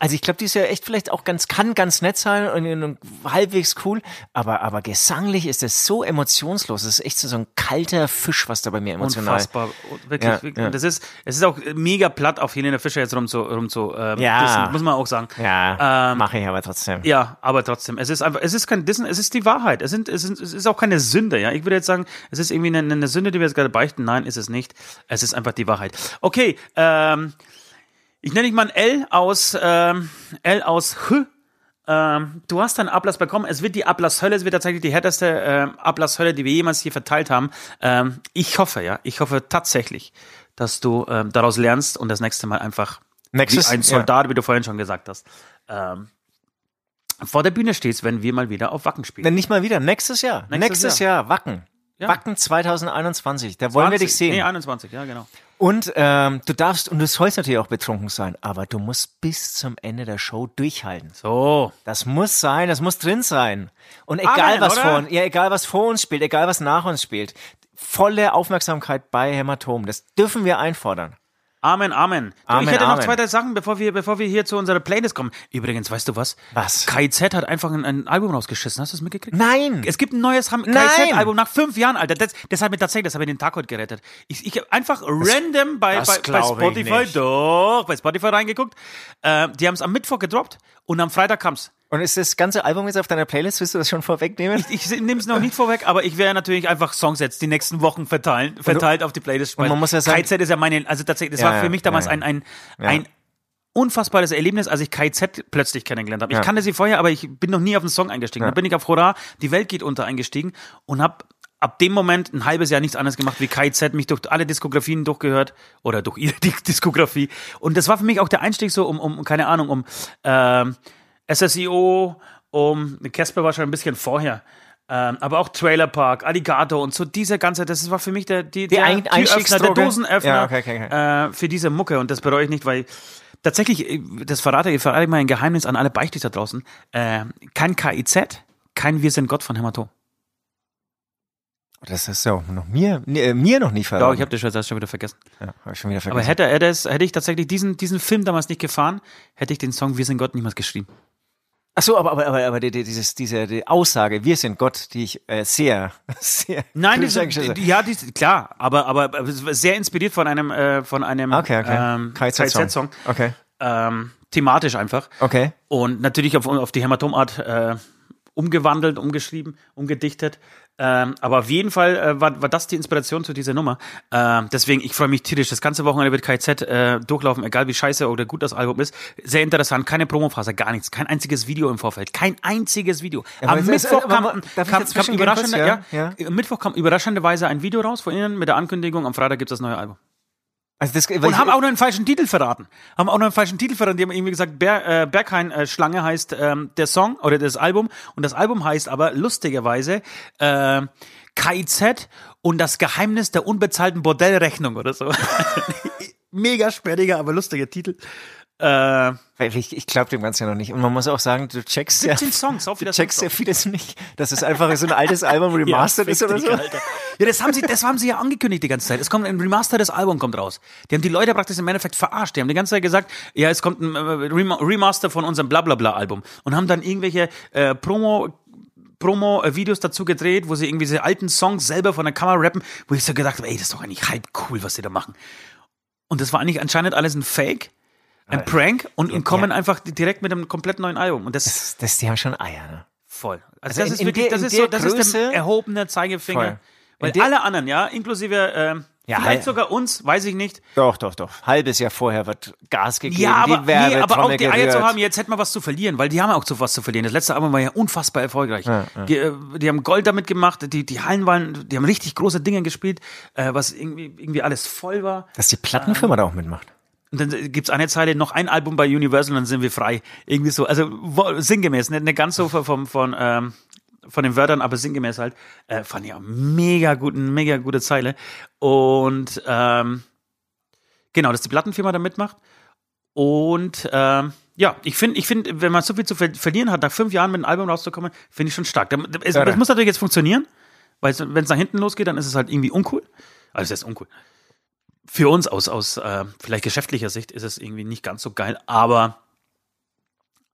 Also ich glaube, die ist ja echt vielleicht auch ganz, kann ganz nett sein und, und halbwegs cool, aber aber gesanglich ist es so emotionslos. Es ist echt so ein kalter Fisch, was da bei mir emotional. Unfassbar, wirklich. Ja, wirklich. Ja. Das ist, es ist auch mega platt auf Helena Fischer jetzt rum zu, rum zu. Ähm, ja, dissen, muss man auch sagen. Ja, ähm, mache ich aber trotzdem. Ja, aber trotzdem. Es ist einfach, es ist kein Dissen, es ist die Wahrheit. Es sind, es, sind, es ist auch keine Sünde. Ja, ich würde jetzt sagen, es ist irgendwie eine, eine Sünde, die wir jetzt gerade beichten. Nein, ist es nicht. Es ist einfach die Wahrheit. Okay. Äh, ähm, ich nenne dich mal ein L aus, ähm, L aus H. Ähm, du hast einen Ablass bekommen. Es wird die Ablasshölle, es wird tatsächlich die härteste äh, Ablasshölle, die wir jemals hier verteilt haben. Ähm, ich hoffe, ja, ich hoffe tatsächlich, dass du ähm, daraus lernst und das nächste Mal einfach Nächstes, wie ein Soldat, ja. wie du vorhin schon gesagt hast, ähm, vor der Bühne stehst, wenn wir mal wieder auf Wacken spielen. Nicht mal wieder, nächstes Jahr. Nächstes, nächstes Jahr. Jahr. Wacken. Ja. Wacken 2021, da 20, wollen wir dich sehen. Nee, 21, ja, genau. Und ähm, du darfst, und du sollst natürlich auch betrunken sein, aber du musst bis zum Ende der Show durchhalten. So. Das muss sein, das muss drin sein. Und egal Amen, was oder? vor uns, ja, egal was vor uns spielt, egal was nach uns spielt, volle Aufmerksamkeit bei Hämatom. Das dürfen wir einfordern. Amen, Amen. Amen ich hätte noch Amen. zwei, drei Sachen, bevor wir, bevor wir hier zu unserer Playlist kommen. Übrigens, weißt du was? Was? KIZ hat einfach ein, ein Album rausgeschissen. Hast du das mitgekriegt? Nein! Es gibt ein neues KIZ-Album nach fünf Jahren, Alter. Das, das hat mir tatsächlich, das habe ich den Tag heute gerettet. Ich, ich habe einfach das, random bei, bei, bei Spotify, doch, bei Spotify reingeguckt. Äh, die haben es am Mittwoch gedroppt und am Freitag kam's. Und ist das ganze Album jetzt auf deiner Playlist? Willst du das schon vorwegnehmen? Ich, ich nehme es noch nicht vorweg, aber ich werde natürlich einfach Songs jetzt die nächsten Wochen verteilen, verteilt du, auf die Playlist. Und man muss ja sagen, KZ ist ja meine, also tatsächlich, das ja, war für mich damals ja, ein, ein, ein unfassbares Erlebnis, als ich KZ plötzlich kennengelernt habe. Ich kannte sie vorher, aber ich bin noch nie auf einen Song eingestiegen. Da bin ich auf Hurra, die Welt geht unter eingestiegen und habe ab dem Moment ein halbes Jahr nichts anderes gemacht wie KZ, mich durch alle Diskografien durchgehört oder durch ihre Diskografie. Und das war für mich auch der Einstieg so um, um keine Ahnung, um äh, SSIO, um Casper war schon ein bisschen vorher. Ähm, aber auch Trailer Park, Alligator und so diese ganze, das war für mich der, die, der, Ein Türöffner, der Dosenöffner ja, okay, okay, okay. Äh, für diese Mucke und das bereue ich nicht, weil tatsächlich, äh, das verrate ich, verrate ich mal ein Geheimnis an alle Beichtis da draußen, äh, kein KIZ, kein Wir sind Gott von Hämatom. Das ist ja auch noch mir, äh, mir noch nie verraten. Doch, ich habe das, das schon wieder vergessen. Ja, habe ich schon wieder vergessen. Aber hätte, hätte, es, hätte ich tatsächlich diesen, diesen Film damals nicht gefahren, hätte ich den Song Wir sind Gott niemals geschrieben. Ach so, aber aber aber, aber die, die, dieses diese die Aussage, wir sind Gott, die ich äh, sehr sehr Nein, diese, ja, die, klar, aber aber sehr inspiriert von einem äh, von einem okay, okay. Ähm, KZ-Song. Okay. Ähm, thematisch einfach. Okay. Und natürlich auf, auf die Hämatomart äh, umgewandelt, umgeschrieben, umgedichtet. Ähm, aber auf jeden Fall äh, war, war das die Inspiration zu dieser Nummer. Ähm, deswegen, ich freue mich tierisch. Das ganze Wochenende wird KZ äh, durchlaufen, egal wie scheiße oder gut das Album ist. Sehr interessant, keine Promophase, gar nichts. Kein einziges Video im Vorfeld. Kein einziges Video. Ja, Am Mittwoch kam, kam, kam überraschende, ja, ja, ja. Mittwoch kam überraschenderweise ein Video raus von Ihnen mit der Ankündigung, am Freitag gibt es das neue Album. Also das, und haben auch noch einen falschen Titel verraten. Haben auch noch einen falschen Titel verraten. Die haben irgendwie gesagt, Ber, äh, Berghain äh, Schlange heißt ähm, der Song oder das Album. Und das Album heißt aber lustigerweise äh, KIZ und das Geheimnis der unbezahlten Bordellrechnung oder so. Mega sperriger, aber lustiger Titel. Äh, ich, ich glaube dem Ganzen ja noch nicht. Und man muss auch sagen, du checkst 17 ja, Songs, du checkst ja vieles nicht, dass es einfach so ein altes Album remastered ja, ist oder so. Alter. Ja, das haben sie, das haben sie ja angekündigt die ganze Zeit. Es kommt ein remastertes Album kommt raus. Die haben die Leute praktisch im Endeffekt verarscht. Die haben die ganze Zeit gesagt, ja, es kommt ein äh, Remaster von unserem Blablabla-Album und haben dann irgendwelche äh, Promo Promo-Videos dazu gedreht, wo sie irgendwie diese alten Songs selber von der Kamera rappen, wo ich so gedacht habe, ey, das ist doch eigentlich halb cool, was sie da machen. Und das war eigentlich anscheinend alles ein Fake ein. Prank und, und kommen ja. einfach direkt mit einem komplett neuen Album. Und das, das, das die haben schon Eier, ne? Voll. Also, also das in, ist wirklich, das ist so, das Größe, ist der erhobene Zeigefinger. Voll. Weil alle anderen, ja, inklusive äh, ja, vielleicht sogar uns, weiß ich nicht. Doch, doch, doch. Halbes Jahr vorher wird Gas gegeben, ja, aber, die nee, aber auch die Eier zu haben, jetzt hätten wir was zu verlieren, weil die haben auch zu was zu verlieren. Das letzte Album war ja unfassbar erfolgreich. Ja, ja. Die, äh, die, haben Gold damit gemacht, die, die Hallen waren, die haben richtig große Dinge gespielt, äh, was irgendwie, irgendwie alles voll war. Dass die Plattenfirma ähm, da auch mitmacht. Und dann gibt's eine Zeile, noch ein Album bei Universal und dann sind wir frei. Irgendwie so, also wo, sinngemäß, nicht, nicht ganz so von, von, ähm, von den Wörtern, aber sinngemäß halt. Äh, fand ich auch mega gut, mega gute Zeile. Und ähm, genau, dass die Plattenfirma da mitmacht. Und ähm, ja, ich finde, ich finde, wenn man so viel zu ver verlieren hat, nach fünf Jahren mit einem Album rauszukommen, finde ich schon stark. Es, das muss natürlich jetzt funktionieren, weil wenn es nach hinten losgeht, dann ist es halt irgendwie uncool. Also es ist uncool für uns aus, aus äh, vielleicht geschäftlicher Sicht ist es irgendwie nicht ganz so geil, aber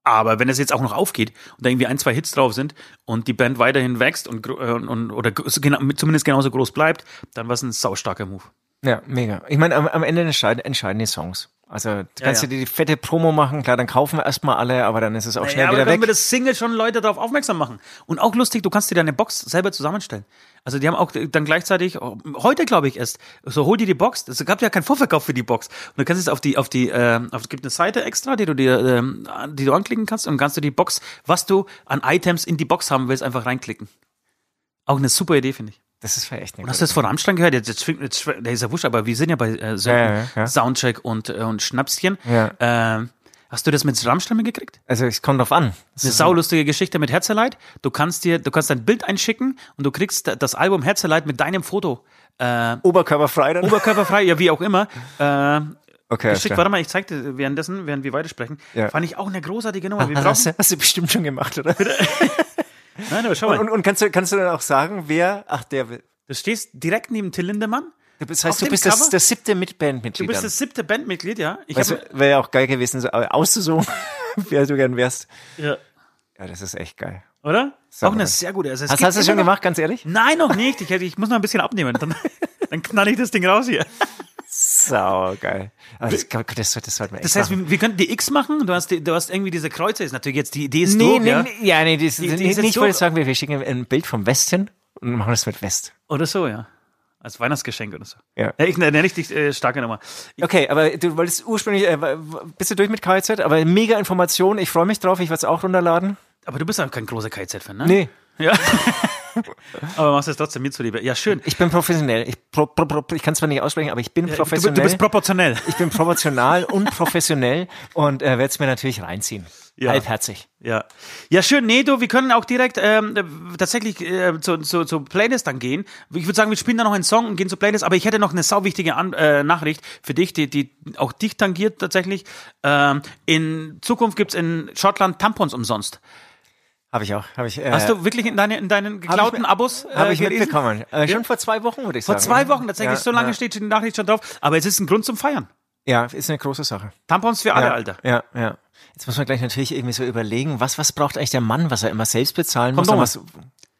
aber wenn es jetzt auch noch aufgeht und da irgendwie ein, zwei Hits drauf sind und die Band weiterhin wächst und, äh, und, oder zumindest genauso groß bleibt, dann war es ein saustarker Move. Ja, mega. Ich meine, am, am Ende entscheiden, entscheiden die Songs. Also du kannst ja, ja. dir die fette Promo machen, klar, dann kaufen wir erstmal alle, aber dann ist es auch schnell ja, wieder aber weg. Aber das Single schon Leute darauf aufmerksam machen. Und auch lustig, du kannst dir deine Box selber zusammenstellen. Also die haben auch dann gleichzeitig, heute glaube ich erst, so hol dir die Box, es gab ja keinen Vorverkauf für die Box. Und du kannst es auf die, auf die, äh, auf, es gibt eine Seite extra, die du dir, äh, die du anklicken kannst und kannst du die Box, was du an Items in die Box haben willst, einfach reinklicken. Auch eine super Idee, finde ich. Das ist echt eine Hast du das von Rammstein gehört? Jetzt, jetzt, jetzt, der ist ja wurscht, aber wir sind ja bei äh, so ja, ja. Soundcheck und, äh, und Schnapschen. Ja. Äh, hast du das mit Rammstein mitgekriegt? Also es kommt drauf an. Das eine saulustige Geschichte mit Herzeleid. Du kannst dir, du kannst dein Bild einschicken und du kriegst das Album Herzeleid mit deinem Foto. Äh, Oberkörperfrei dann? Oberkörperfrei, ja, wie auch immer. Äh, Okay, geschickt. Warte mal, ich zeig dir währenddessen, während wir weitersprechen. Ja. Fand ich auch eine großartige Nummer. Wir hast, du, hast du bestimmt schon gemacht, oder? Nein, aber schau mal. Und, und, und, kannst, du, kannst du dann auch sagen, wer, ach, der will. Du stehst direkt neben Till Lindemann. Das heißt, du bist das, das, siebte Bandmitglied. Du bist das siebte Bandmitglied, ja. Ich Wäre ja auch geil gewesen, so auszusuchen, wer du gern wärst. Ja. Ja, das ist echt geil. Oder? Sag auch eine sehr gute. Also, hast, hast du das schon gemacht, ganz ehrlich? Nein, noch nicht. Ich, ich muss noch ein bisschen abnehmen. Dann, dann knall ich das Ding raus hier. Sau geil. Das, das, das, das wir Das heißt, wir, wir könnten die X machen. Du hast, die, du hast irgendwie diese Kreuze. Ist natürlich jetzt die Idee ist nee, doof, nee, ja? Nee, ja, nee, das, die, die nicht, ich wollte sagen, wir schicken ein Bild vom West hin und machen das mit West. Oder so, ja. Als Weihnachtsgeschenk oder so. Ja. ja ich nenne dich äh, starke Nummer. Ich okay, aber du wolltest ursprünglich, äh, bist du durch mit KZ? Aber mega Information, ich freue mich drauf, ich werde es auch runterladen. Aber du bist auch kein großer KZ-Fan, ne? Nee. Ja. aber machst es trotzdem mir zuliebe. Ja, schön. Ich bin professionell. Ich, pro, pro, pro, ich kann zwar nicht aussprechen, aber ich bin ja, professionell. Du, du, bist proportionell. Ich bin proportional und professionell und äh, werde es mir natürlich reinziehen. Ja. Halbherzig. Ja. Ja, schön. Nee, du, wir können auch direkt ähm, tatsächlich äh, zu, zu, zu Playlist dann gehen. Ich würde sagen, wir spielen da noch einen Song und gehen zur Playlist, aber ich hätte noch eine sauwichtige An äh, Nachricht für dich, die, die auch dich tangiert tatsächlich. Ähm, in Zukunft gibt's in Schottland Tampons umsonst. Habe ich auch. Hab ich, äh, Hast du wirklich in, deine, in deinen geklauten hab Abos äh, Habe ich gelesen? mitbekommen. Äh, schon vor zwei Wochen, würde ich sagen. Vor zwei Wochen, tatsächlich. Ja, so lange ja. steht die Nachricht schon drauf. Aber es ist ein Grund zum Feiern. Ja, ist eine große Sache. Tampons für alle, Alter. Ja, ja. Jetzt muss man gleich natürlich irgendwie so überlegen, was, was braucht eigentlich der Mann, was er immer selbst bezahlen Kondome. muss. Was,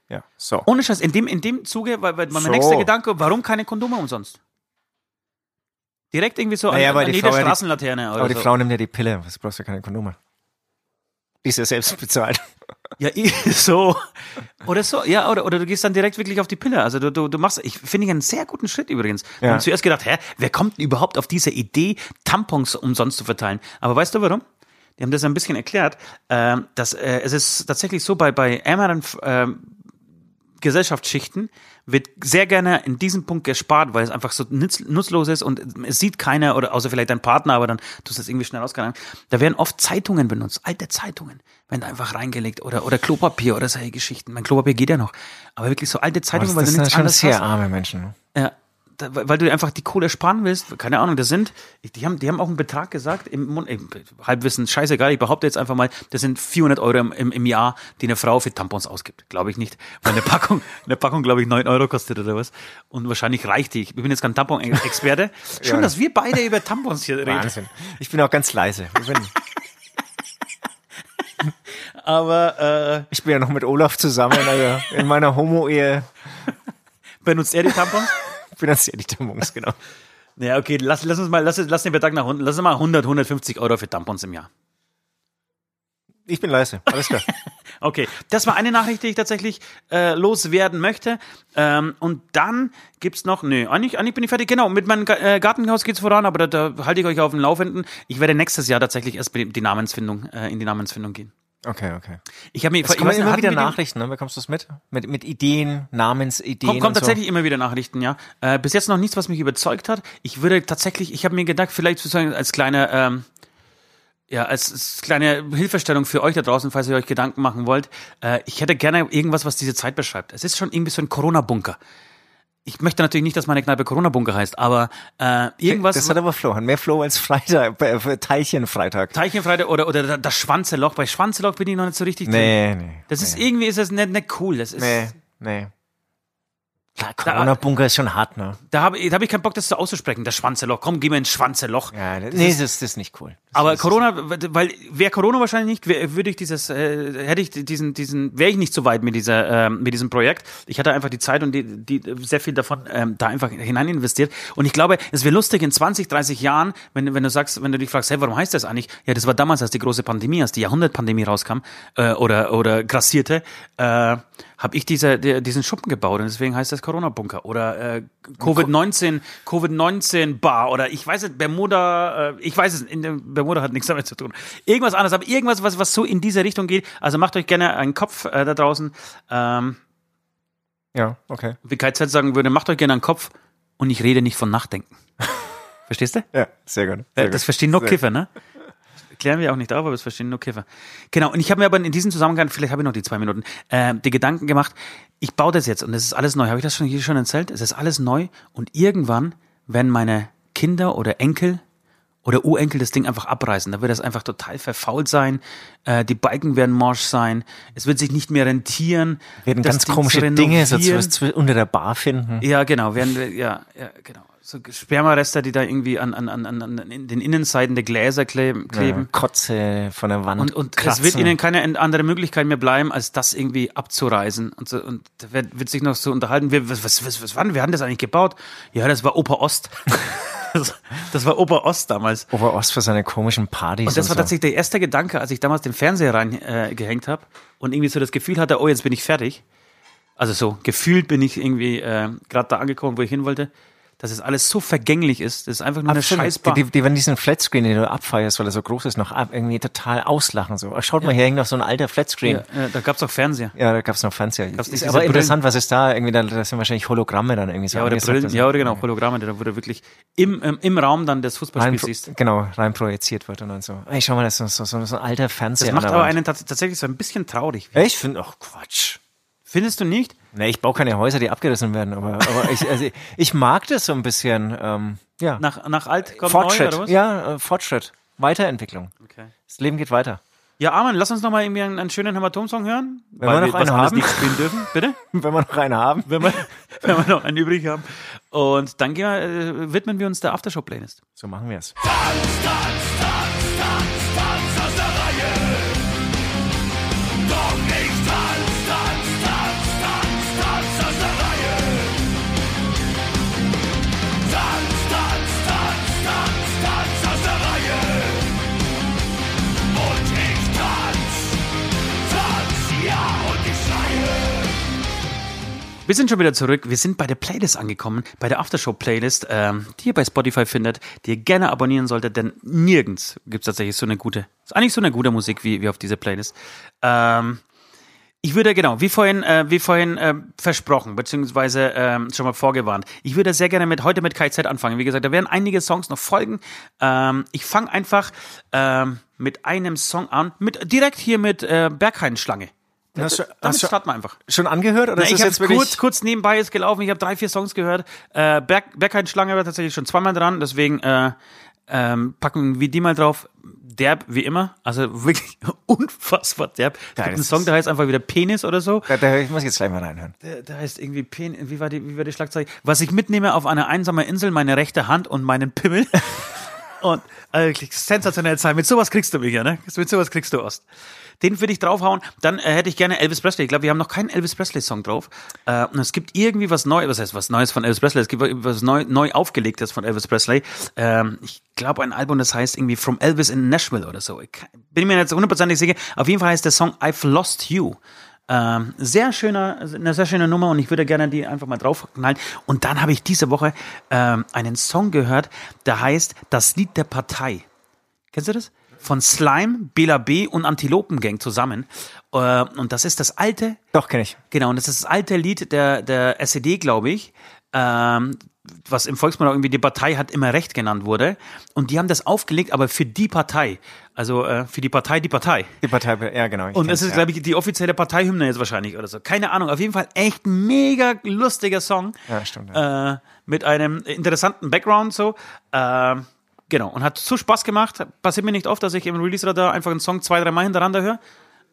ja, so. Ohne Scheiß, in dem, in dem Zuge, weil, weil mein so. nächster Gedanke, warum keine Kondome umsonst? Direkt irgendwie so naja, an, an jeder Frau Straßenlaterne. Die, aber die Frau nimmt ja die Pille, was brauchst du keine Kondome? Die ist ja selbst bezahlt. Ja, so. Oder so, ja, oder, oder du gehst dann direkt wirklich auf die Pille. Also du, du, du machst, ich finde ich einen sehr guten Schritt übrigens. Ja. Wir haben zuerst gedacht, hä, wer kommt denn überhaupt auf diese Idee, Tampons umsonst zu verteilen? Aber weißt du warum? Die haben das ein bisschen erklärt, äh, dass äh, es ist tatsächlich so bei, bei ärmeren äh, Gesellschaftsschichten wird sehr gerne in diesem Punkt gespart, weil es einfach so nutzlos ist und es sieht keiner oder außer vielleicht dein Partner, aber dann tust du es irgendwie schnell ausgegangen. Da werden oft Zeitungen benutzt, alte Zeitungen, werden einfach reingelegt oder oder Klopapier oder solche Geschichten. Mein Klopapier geht ja noch, aber wirklich so alte Zeitungen, weil du nichts anderes sehr arme Menschen. Ne? Ja, weil du einfach die Kohle sparen willst, keine Ahnung, das sind, die haben, die haben auch einen Betrag gesagt, im, im Halbwissen, scheißegal, ich behaupte jetzt einfach mal, das sind 400 Euro im, im, Jahr, die eine Frau für Tampons ausgibt. Glaube ich nicht. Weil eine Packung, eine Packung, glaube ich, 9 Euro kostet oder was. Und wahrscheinlich reicht die. Ich bin jetzt kein Tampon-Experte. Schön, ja. dass wir beide über Tampons hier reden. Wahnsinn. Ich bin auch ganz leise. Aber äh, ich bin ja noch mit Olaf zusammen, also in meiner Homo-Ehe. Benutzt er die Tampons? Er die Tampons, genau. Ja, okay, lass, lass uns mal, lass, lass den Betrag nach unten, lass uns mal 100, 150 Euro für Tampons im Jahr. Ich bin leise, alles klar. okay, das war eine Nachricht, die ich tatsächlich äh, loswerden möchte. Ähm, und dann gibt's noch, nee, eigentlich, eigentlich bin ich fertig. Genau, mit meinem äh, Gartenhaus geht's voran, aber da, da halte ich euch auf dem Laufenden. Ich werde nächstes Jahr tatsächlich erst die Namensfindung, äh, in die Namensfindung gehen. Okay, okay. Ich habe mir es kommen immer wieder Nachrichten, ne? Bekommst du es mit? Mit, mit Ideen, Namensideen. Kommt, kommt tatsächlich so. immer wieder Nachrichten, ja. Äh, bis jetzt noch nichts, was mich überzeugt hat. Ich würde tatsächlich, ich habe mir gedacht, vielleicht sozusagen als kleine, ähm, ja, als, als kleine Hilfestellung für euch da draußen, falls ihr euch Gedanken machen wollt. Äh, ich hätte gerne irgendwas, was diese Zeit beschreibt. Es ist schon irgendwie so ein Corona-Bunker ich möchte natürlich nicht, dass meine Kneipe Corona-Bunker heißt, aber äh, irgendwas. Das hat aber Flo, mehr Flo als Freitag, äh, Teilchenfreitag. Teilchenfreitag oder, oder das Schwanzeloch. Bei Schwanzeloch bin ich noch nicht so richtig nee, drin. Nee, Das nee. ist irgendwie, ist das nicht, nicht cool. Das ist, nee, nee. Corona-Bunker ist schon hart, ne? Da habe hab ich keinen Bock, das so auszusprechen. Das Schwanzeloch. Komm, geh mir ins Schwanzeloch. Ja, das nee, ist, das, das ist nicht cool. Das aber Corona, weil wäre Corona wahrscheinlich nicht, würde ich dieses, äh, hätte ich diesen, diesen, wäre ich nicht so weit mit dieser, äh, mit diesem Projekt. Ich hatte einfach die Zeit und die, die sehr viel davon ähm, da einfach hinein investiert. Und ich glaube, es wäre lustig in 20, 30 Jahren, wenn, wenn du sagst, wenn du dich fragst, hey, warum heißt das eigentlich? Ja, das war damals, als die große Pandemie, als die Jahrhundertpandemie rauskam äh, oder oder grassierte. Äh, habe ich diese, diesen Schuppen gebaut und deswegen heißt das Corona-Bunker oder äh, Covid-19, Covid-19-Bar oder ich weiß es, Bermuda, äh, ich weiß es, in der Bermuda hat nichts damit zu tun. Irgendwas anderes, aber irgendwas, was, was so in diese Richtung geht. Also macht euch gerne einen Kopf äh, da draußen. Ähm, ja, okay. Wie KZ sagen würde, macht euch gerne einen Kopf und ich rede nicht von Nachdenken. Verstehst du? Ja, sehr gut. Sehr das gut. verstehen nur sehr. Kiffer, ne? Klären wir auch nicht auf, aber es verstehen nur Käfer. Genau, und ich habe mir aber in diesem Zusammenhang, vielleicht habe ich noch die zwei Minuten, äh, die Gedanken gemacht, ich baue das jetzt und es ist alles neu. Habe ich das schon hier schon erzählt? Es ist alles neu und irgendwann werden meine Kinder oder Enkel oder Urenkel das Ding einfach abreißen. Da wird das einfach total verfault sein. Äh, die Balken werden morsch sein. Es wird sich nicht mehr rentieren. Werden ganz Ding komische Dinge so unter der Bar finden. Ja, genau. Werden ja, ja, genau so Spermarester, die da irgendwie an, an, an, an den Innenseiten der Gläser kleben. Ja, Kotze von der Wand. Und, und es wird ihnen keine andere Möglichkeit mehr bleiben, als das irgendwie abzureisen. Und, so, und da wird, wird sich noch so unterhalten, wir, was, was, was, was wann? Wir haben das eigentlich gebaut? Ja, das war Opa Ost. das, war Opa Ost damals. Opa Ost für seine komischen Partys. Und das und war so. tatsächlich der erste Gedanke, als ich damals den Fernseher reingehängt äh, habe und irgendwie so das Gefühl hatte, oh, jetzt bin ich fertig. Also so, gefühlt bin ich irgendwie äh, gerade da angekommen, wo ich hin wollte dass es alles so vergänglich ist. Das ist einfach nur Absolut. eine Scheißbar. Die, die, die werden diesen Flatscreen, den du abfeierst, weil er so groß ist, noch ab, irgendwie total auslachen. So. Schaut mal, hier hängt noch so ein alter Flatscreen. Ja, da gab's auch Fernseher. Ja, da gab's noch Fernseher. Gab's ist aber interessant, was ist da? Irgendwie, da, das sind wahrscheinlich Hologramme dann irgendwie so. Ja, oder Brillen, ja, oder genau, Hologramme, da wurde wirklich im, im, im Raum dann das Fußballspiel siehst. Genau, rein projiziert wird und dann so. Ey, schau mal, das ist so, so, so ein alter Fernseher. Das macht aber einen tatsächlich so ein bisschen traurig. Ich finde, ach Quatsch. Findest du nicht? Nee, ich baue keine Häuser, die abgerissen werden, aber, aber ich, also ich mag das so ein bisschen. Ähm, ja. Nach, nach alt kommt Fortschritt. neu, oder was? Ja, äh, Fortschritt. Weiterentwicklung. Okay. Das Leben geht weiter. Ja, Armin, lass uns noch mal irgendwie einen, einen schönen Hämatom-Song hören. Wenn wir noch wir einen haben. Nicht spielen dürfen. Bitte? wenn wir noch einen haben. Wenn wir, wenn wir noch einen übrig haben. Und dann gehen wir, äh, widmen wir uns der Aftershow-Playlist. So machen wir es. Tanz, tanz, Wir sind schon wieder zurück. Wir sind bei der Playlist angekommen, bei der Aftershow-Playlist, ähm, die ihr bei Spotify findet, die ihr gerne abonnieren solltet, denn nirgends gibt es tatsächlich so eine gute, ist eigentlich so eine gute Musik wie, wie auf dieser Playlist. Ähm, ich würde, genau, wie vorhin, äh, wie vorhin äh, versprochen, beziehungsweise ähm, schon mal vorgewarnt, ich würde sehr gerne mit heute mit KZ anfangen. Wie gesagt, da werden einige Songs noch folgen. Ähm, ich fange einfach ähm, mit einem Song an, mit direkt hier mit äh, Berghain-Schlange. Das, das, damit starten wir einfach. Schon angehört? Oder Na, ist ich habe kurz, kurz nebenbei jetzt gelaufen. Ich habe drei, vier Songs gehört. Äh, Berg, Bergheim-Schlange war tatsächlich schon zweimal dran. Deswegen äh, ähm, packen wir die mal drauf. Derb, wie immer. Also wirklich unfassbar derb. Es gibt einen Song, der heißt einfach wieder Penis oder so. Da, da muss ich jetzt gleich mal reinhören. Der, der heißt irgendwie Penis. Wie war, die, wie war die Schlagzeile? Was ich mitnehme auf einer einsamen Insel, meine rechte Hand und meinen Pimmel. und äh, sensationell sein. Mit sowas kriegst du mich ja, ne? Mit sowas kriegst du Ost den würde ich draufhauen. Dann äh, hätte ich gerne Elvis Presley. Ich glaube, wir haben noch keinen Elvis Presley-Song drauf. Äh, und es gibt irgendwie was Neues, was heißt was Neues von Elvis Presley? Es gibt was neu, neu aufgelegtes von Elvis Presley. Ähm, ich glaube, ein Album, das heißt irgendwie From Elvis in Nashville oder so. Ich bin mir nicht hundertprozentig sicher. Auf jeden Fall heißt der Song I've Lost You. Ähm, sehr schöner, eine sehr schöne Nummer und ich würde gerne die einfach mal draufknallen. Und dann habe ich diese Woche ähm, einen Song gehört, der heißt Das Lied der Partei. Kennst du das? Von Slime, Bela B und Antilopengang zusammen. Äh, und das ist das alte. Doch, kenne ich. Genau, und das ist das alte Lied der, der SED, glaube ich. Ähm, was im Volksmund auch irgendwie die Partei hat immer recht genannt wurde. Und die haben das aufgelegt, aber für die Partei. Also äh, für die Partei, die Partei. Die Partei, ja genau. Und das ist, ja. glaube ich, die offizielle Parteihymne jetzt wahrscheinlich oder so. Keine Ahnung. Auf jeden Fall echt mega lustiger Song. Ja, stimmt. Ja. Äh, mit einem interessanten Background so. Äh, Genau, und hat so Spaß gemacht. Passiert mir nicht oft, dass ich im Release-Radar einfach einen Song zwei, drei Mal hintereinander höre.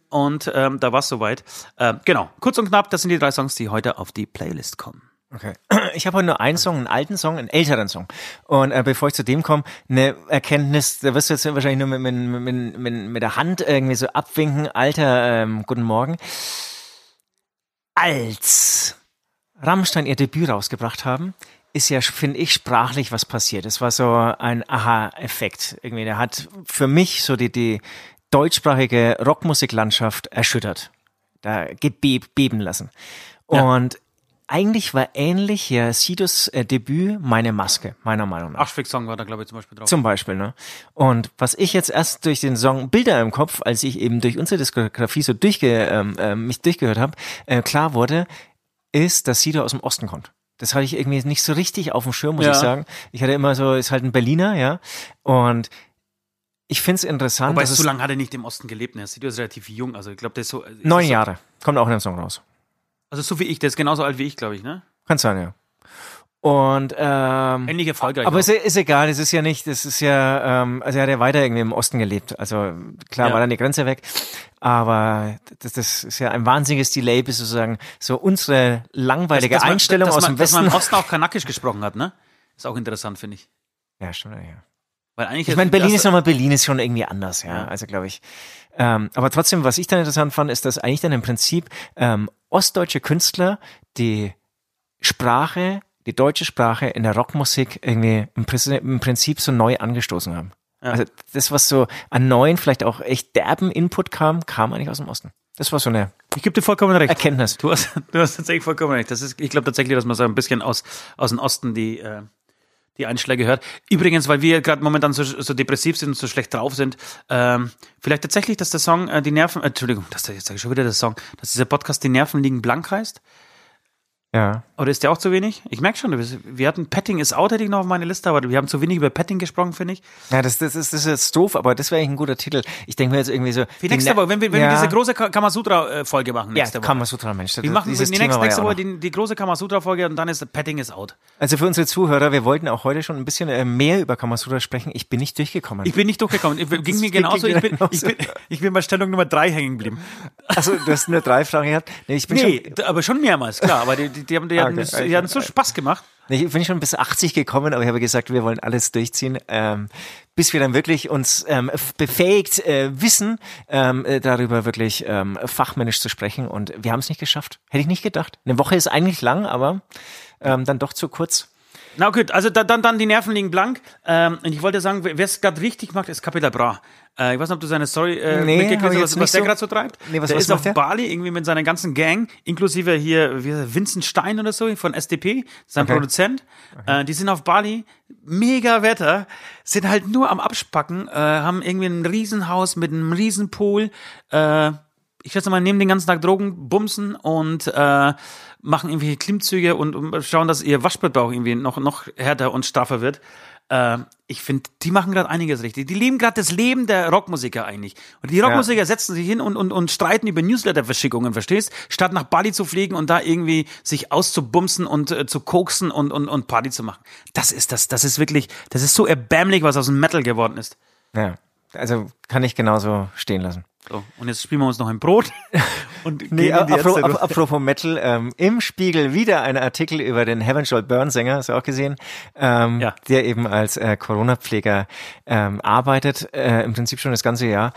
Und ähm, da war es soweit. Äh, genau, kurz und knapp, das sind die drei Songs, die heute auf die Playlist kommen. Okay. Ich habe heute nur einen Song, einen alten Song, einen älteren Song. Und äh, bevor ich zu dem komme, eine Erkenntnis, da wirst du jetzt wahrscheinlich nur mit, mit, mit, mit, mit der Hand irgendwie so abwinken. Alter, ähm, guten Morgen. Als Rammstein ihr Debüt rausgebracht haben, ist ja, finde ich, sprachlich was passiert. Es war so ein Aha-Effekt. Irgendwie, der hat für mich so die, die deutschsprachige Rockmusiklandschaft erschüttert. Da gebeben lassen. Ja. Und eigentlich war ähnlich ja Sidos äh, Debüt meine Maske, meiner Meinung nach. Aschwig-Song war da, glaube ich, zum Beispiel drauf. Zum Beispiel, ne? Und was ich jetzt erst durch den Song Bilder im Kopf, als ich eben durch unsere Diskografie so durchge, ähm, äh, mich durchgehört habe, äh, klar wurde, ist, dass Sido aus dem Osten kommt. Das hatte ich irgendwie nicht so richtig auf dem Schirm, muss ja. ich sagen. Ich hatte immer so, ist halt ein Berliner, ja. Und ich finde es interessant. Wobei so lange hat er nicht im Osten gelebt, ne? Sido ist relativ jung, also ich glaube, der ist so. Ist neun so, Jahre. Kommt auch in dem Song raus. Also so wie ich, der ist genauso alt wie ich, glaube ich, ne? Kann sein, ja. Und ähm, ähnlich erfolgreich. Aber es ist, ist egal, es ist ja nicht, es ist ja, ähm, also er hat ja weiter irgendwie im Osten gelebt. Also klar ja. war dann die Grenze weg, aber das, das ist ja ein wahnsinniges Delay, bis sozusagen so unsere langweilige das, das Einstellung man, aus dem Westen. Dass man im Osten auch kanakisch gesprochen hat, ne? Ist auch interessant, finde ich. Ja, stimmt, ja. Weil eigentlich ich meine, Berlin ist nochmal, Berlin ist schon irgendwie anders, ja. ja. Also glaube ich. Ähm, aber trotzdem, was ich dann interessant fand, ist, dass eigentlich dann im Prinzip ähm, ostdeutsche Künstler die Sprache die deutsche Sprache in der Rockmusik irgendwie im, Prinzip so neu angestoßen haben. Ja. Also das, was so an neuen, vielleicht auch echt derben Input kam, kam eigentlich aus dem Osten. Das war so eine ich gebe dir vollkommen recht. Erkenntnis. Du hast, du hast tatsächlich vollkommen recht. Das ist, ich glaube tatsächlich, dass man so ein bisschen aus, aus dem Osten die, äh, die Einschläge hört. Übrigens, weil wir gerade momentan so, so depressiv sind und so schlecht drauf sind, ähm, vielleicht tatsächlich, dass der Song äh, die Nerven, äh, Entschuldigung, dass der, jetzt sage ich schon wieder der Song, dass dieser Podcast die Nerven liegen blank heißt. Ja. Oder ist der auch zu wenig? Ich merke schon, wir hatten Petting is out, hätte ich noch auf meine Liste, aber wir haben zu wenig über Petting gesprochen, finde ich. Ja, das, das, ist, das ist jetzt doof, aber das wäre eigentlich ein guter Titel. Ich denke mir jetzt irgendwie so. Für nächste Woche, wenn wir, wenn ja. wir diese große Kamasutra-Folge machen. Nächste ja, Woche. Kamasutra, Mensch. Wir machen die nächste, nächste Woche die, die, große Kamasutra-Folge und dann ist Petting is out. Also für unsere Zuhörer, wir wollten auch heute schon ein bisschen äh, mehr über Kamasutra sprechen. Ich bin nicht durchgekommen. Ich bin nicht durchgekommen. Ging mir genauso. Ich bin, ich, bin, ich bin bei Stellung Nummer drei hängen geblieben. Also du hast nur drei Fragen gehabt? Nee, ich bin nee schon, aber schon mehrmals, klar. Aber die, die, die haben, die okay. hatten die hatten so Spaß gemacht. Ich bin schon bis 80 gekommen, aber ich habe gesagt, wir wollen alles durchziehen, ähm, bis wir dann wirklich uns ähm, befähigt äh, wissen, ähm, äh, darüber wirklich ähm, fachmännisch zu sprechen. Und wir haben es nicht geschafft. Hätte ich nicht gedacht. Eine Woche ist eigentlich lang, aber ähm, dann doch zu kurz. Na gut, also da, dann, dann die Nerven liegen blank. Ähm, und ich wollte sagen, wer es gerade richtig macht, ist Capital Bra. Äh, ich weiß nicht, ob du seine Story äh, nee, mitgekriegt hast, was, was der so, gerade so treibt. Nee, was, der was ist auf der? Bali irgendwie mit seiner ganzen Gang, inklusive hier wie Vincent Stein oder so von SDP, sein okay. Produzent. Okay. Äh, die sind auf Bali, mega Wetter, sind halt nur am Abspacken, äh, haben irgendwie ein Riesenhaus mit einem Riesenpool. Äh, ich schätze mal, nehmen den ganzen Tag Drogen, bumsen und äh, machen irgendwelche Klimmzüge und, und schauen, dass ihr Waschbrettbauch irgendwie noch, noch härter und straffer wird. Äh, ich finde, die machen gerade einiges richtig. Die leben gerade das Leben der Rockmusiker eigentlich. Und die Rockmusiker ja. setzen sich hin und, und, und streiten über Newsletter-Verschickungen, verstehst? Statt nach Bali zu fliegen und da irgendwie sich auszubumsen und äh, zu koksen und, und, und Party zu machen. Das ist das, das ist wirklich, das ist so erbärmlich, was aus dem Metal geworden ist. Ja, also kann ich genauso stehen lassen. So, und jetzt spielen wir uns noch ein Brot. Und nee, apropos, apropos Metal, ähm, im Spiegel wieder ein Artikel über den Heaven Shall Burn Sänger, hast du auch gesehen, ähm, ja. der eben als äh, Corona-Pfleger ähm, arbeitet, äh, im Prinzip schon das ganze Jahr.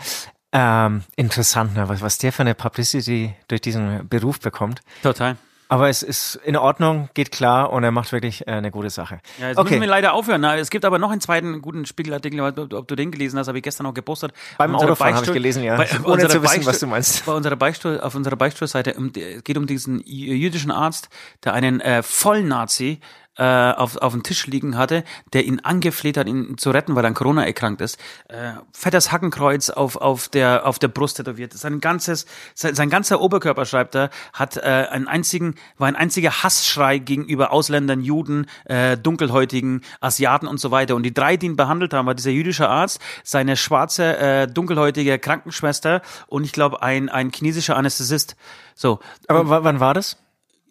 Ähm, interessant, ne? was, was der für eine Publicity durch diesen Beruf bekommt. Total. Aber es ist in Ordnung, geht klar und er macht wirklich äh, eine gute Sache. Ja, jetzt okay. müssen wir leider aufhören. Na, es gibt aber noch einen zweiten guten Spiegelartikel, ob, ob du den gelesen hast, habe ich gestern auch gepostet. Beim Autofahren habe ich gelesen, ja. Bei, Ohne zu wissen, was du meinst. Bei unserer Beichtstuhl, auf unserer Beichtstuhlseite um, geht um diesen jüdischen Arzt, der einen äh, Vollnazi äh, auf, auf dem Tisch liegen hatte, der ihn angefleht hat, ihn zu retten, weil er an Corona erkrankt ist. Äh, fettes Hackenkreuz auf, auf, der, auf der Brust tätowiert. Sein ganzes, sein, sein ganzer Oberkörper, schreibt er, hat äh, einen einzigen, war ein einziger Hassschrei gegenüber Ausländern, Juden, äh, Dunkelhäutigen, Asiaten und so weiter. Und die drei, die ihn behandelt haben, war dieser jüdische Arzt, seine schwarze, äh, dunkelhäutige Krankenschwester und ich glaube ein, ein chinesischer Anästhesist. So. Aber wann war das?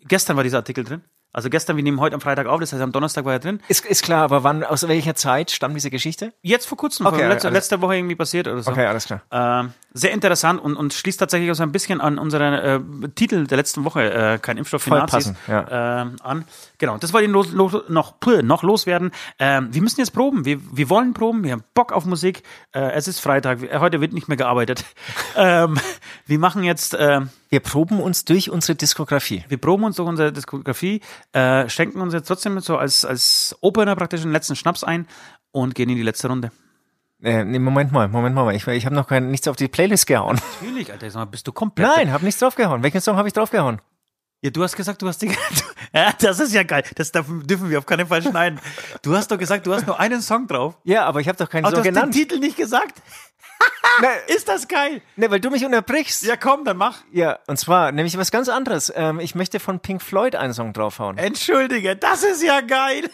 Gestern war dieser Artikel drin. Also gestern, wir nehmen heute am Freitag auf, das heißt am Donnerstag war er drin. Ist, ist klar, aber wann, aus welcher Zeit stammt diese Geschichte? Jetzt vor kurzem, okay, letzte, letzte Woche irgendwie passiert oder so. Okay, alles klar. Ähm, sehr interessant und, und schließt tatsächlich auch so ein bisschen an unseren äh, Titel der letzten Woche, äh, kein Impfstoff für Voll Nazis, passen, ja. äh, an. Genau, das wollte ich los, los, noch, noch loswerden. Ähm, wir müssen jetzt proben, wir, wir wollen proben, wir haben Bock auf Musik. Äh, es ist Freitag, heute wird nicht mehr gearbeitet. ähm, wir machen jetzt... Äh, wir proben uns durch unsere Diskografie. Wir proben uns durch unsere Diskografie, äh, schenken uns jetzt trotzdem so als, als Opener praktisch den letzten Schnaps ein und gehen in die letzte Runde. Äh, nee, Moment mal, Moment mal. Ich, ich habe noch kein, nichts auf die Playlist gehauen. Natürlich, Alter. Sag mal, bist du komplett. Nein, hab nichts draufgehauen. Welchen Song habe ich draufgehauen? Ja, du hast gesagt, du hast die. ja, das ist ja geil. Das dürfen wir auf keinen Fall schneiden. Du hast doch gesagt, du hast nur einen Song drauf. Ja, aber ich habe doch keinen Song genannt. Du hast den Titel nicht gesagt. Ist das geil? Ne, weil du mich unterbrichst. Ja, komm, dann mach. Ja, und zwar nämlich was ganz anderes. Ähm, ich möchte von Pink Floyd einen Song draufhauen. Entschuldige, das ist ja geil.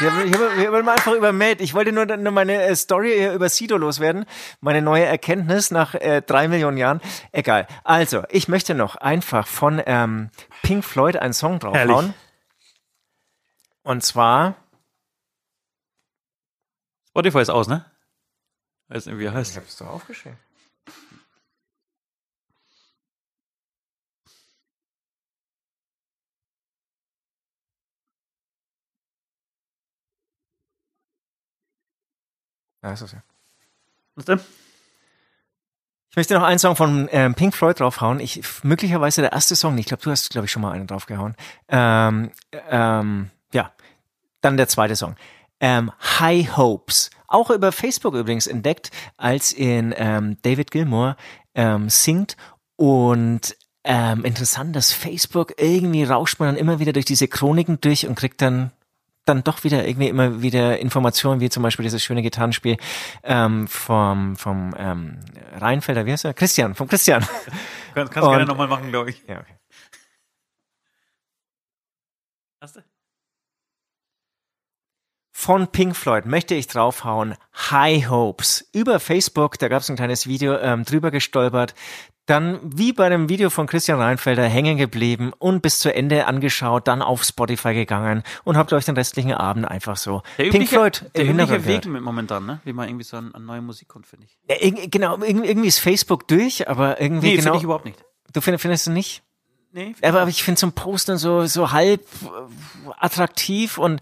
Ich habe hab, hab einfach übermäht. Ich wollte nur, nur meine äh, Story über Sido loswerden. Meine neue Erkenntnis nach äh, drei Millionen Jahren. Egal. Also, ich möchte noch einfach von ähm, Pink Floyd einen Song draufhauen. Herrlich. Und zwar. Spotify ist aus, ne? Weiß nicht, wie er heißt. Ich hab's doch aufgeschrieben. Ja, ist das ja. Was denn? Ich möchte noch einen Song von ähm, Pink Floyd draufhauen. Ich, möglicherweise der erste Song. Ich glaube, du hast, glaube ich, schon mal einen draufgehauen. Ähm, ähm, ja, dann der zweite Song. Ähm, High Hopes auch über Facebook übrigens entdeckt, als in ähm, David Gilmour ähm, singt und ähm, interessant, dass Facebook irgendwie rauscht man dann immer wieder durch diese Chroniken durch und kriegt dann dann doch wieder irgendwie immer wieder Informationen, wie zum Beispiel dieses schöne Gitarrenspiel ähm, vom, vom ähm, Rheinfelder, wie heißt er? Christian, vom Christian. Kann, kannst du gerne nochmal machen, glaube ich. Ja, okay. Hast du? Von Pink Floyd möchte ich draufhauen. High Hopes. Über Facebook, da gab es ein kleines Video ähm, drüber gestolpert. Dann wie bei dem Video von Christian Reinfelder hängen geblieben und bis zu Ende angeschaut, dann auf Spotify gegangen und habt euch den restlichen Abend einfach so der Pink übliche, Floyd der im übliche Weg mit momentan, ne? Wie man irgendwie so an, an neue Musik kommt, finde ich. Ja, genau, irgendwie ist Facebook durch, aber irgendwie nee, genau. finde ich überhaupt nicht. Du findest, findest du nicht? Nee, aber ich finde so ein Posten so, so halb äh, attraktiv und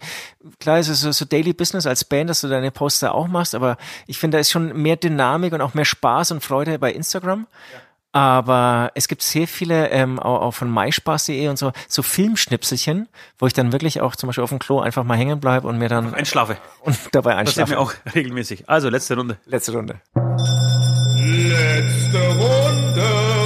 klar ist es so, so Daily Business als Band, dass du deine Poster auch machst, aber ich finde, da ist schon mehr Dynamik und auch mehr Spaß und Freude bei Instagram. Ja. Aber es gibt sehr viele, ähm, auch, auch von myspaß.de und so, so Filmschnipselchen, wo ich dann wirklich auch zum Beispiel auf dem Klo einfach mal hängen bleibe und mir dann. Einschlafe. Und dabei einschlafe. Das mir auch regelmäßig. Also, letzte Runde. Letzte Runde. Letzte Runde.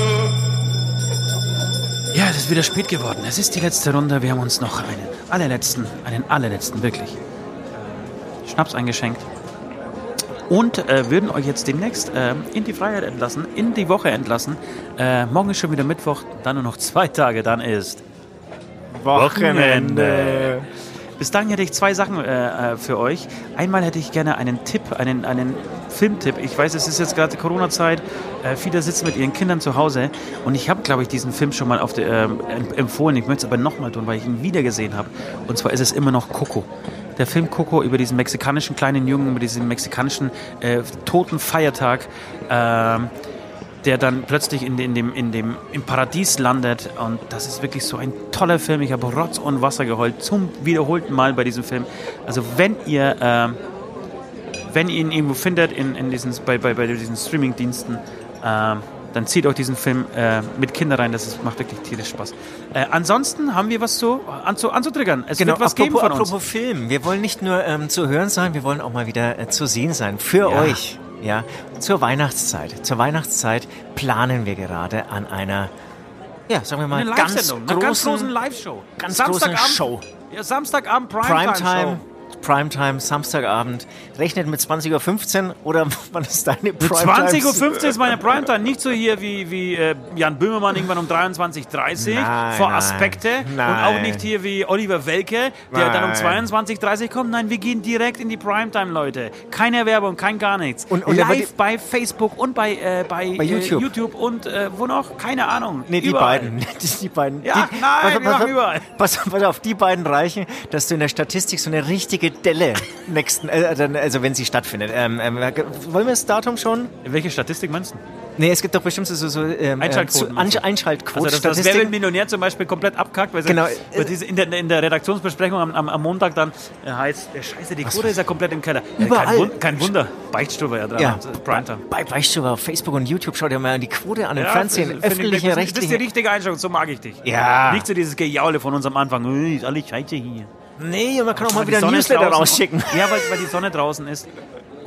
Ist wieder spät geworden. Es ist die letzte Runde. Wir haben uns noch einen allerletzten, einen allerletzten, wirklich, Schnaps eingeschenkt. und äh, würden euch jetzt demnächst äh, in die Freiheit entlassen, in die Woche entlassen. Äh, morgen ist schon wieder Mittwoch, dann nur noch zwei Tage, dann ist Wochenende. Bis dahin hätte ich zwei Sachen äh, äh, für euch. Einmal hätte ich gerne einen Tipp, einen, einen Filmtipp. Ich weiß, es ist jetzt gerade Corona-Zeit. Äh, viele sitzen mit ihren Kindern zu Hause. Und ich habe, glaube ich, diesen Film schon mal auf der, äh, empfohlen. Ich möchte es aber nochmal tun, weil ich ihn wieder gesehen habe. Und zwar ist es immer noch Coco der Film Coco über diesen mexikanischen kleinen Jungen, über diesen mexikanischen äh, toten Feiertag. Äh, der dann plötzlich in, in, dem, in dem, im Paradies landet. Und das ist wirklich so ein toller Film. Ich habe Rotz und Wasser geheult zum wiederholten Mal bei diesem Film. Also wenn ihr, äh, wenn ihr ihn irgendwo findet in, in diesen, bei, bei, bei diesen Streaming-Diensten, äh, dann zieht euch diesen Film äh, mit Kindern rein. Das ist, macht wirklich tierisch Spaß. Äh, ansonsten haben wir was zu, anzu, anzutriggern. Es genau, wird was apropos, geben von uns. Apropos Film. Wir wollen nicht nur ähm, zu hören sein, wir wollen auch mal wieder äh, zu sehen sein. Für ja. euch. Ja, zur Weihnachtszeit. Zur Weihnachtszeit planen wir gerade an einer, ja, sagen wir mal, ganz großen, ganz großen Live-Show. Ganz großen Show. Ja, Samstagabend Primetime, Primetime Primetime, Samstagabend. Rechnet mit 20.15 Uhr oder wann ist deine Primetime? 20.15 Uhr ist meine Primetime. Nicht so hier wie, wie äh, Jan Böhmermann irgendwann um 23.30 Uhr vor Aspekte. Nein. Und auch nicht hier wie Oliver Welke, der nein. dann um 22.30 Uhr kommt. Nein, wir gehen direkt in die Primetime, Leute. Keine Werbung, kein gar nichts. Und, und Live bei Facebook und bei, äh, bei, bei YouTube. Äh, YouTube. und äh, wo noch? Keine Ahnung. Nee, die überall. beiden. Die, die beiden. Ja, die, nein, pass, wir machen überall. Pass, pass auf, die beiden reichen, dass du in der Statistik so eine richtige Delle nächsten, äh, also wenn sie stattfindet. Ähm, ähm, wollen wir das Datum schon? Welche Statistik meinst du? Nee, es gibt doch bestimmt so, so ähm, Einschaltquoten. Äh, Einschaltquoten. Also, dass das Wer will Millionär zum Beispiel komplett abkackt, weil, genau. weil diese in, der, in der Redaktionsbesprechung am, am, am Montag dann äh, heißt, äh, scheiße, die Quote ist ja komplett im Keller. Überall. kein, Wund, kein, Wunder, Beichtstube ja dran. Ja. Primetime. Bei Beichtstube auf Facebook und YouTube, schaut dir mal die Quote an, im ja, Fernsehen, öffentliche, rechtliche. Das ist die richtige Einstellung, so mag ich dich. Ja. Nicht so dieses Gejaule von unserem Anfang, ist alles scheiße hier. Nee, man kann auch mal wieder ein Newsletter rausschicken. Ja, weil, weil die Sonne draußen ist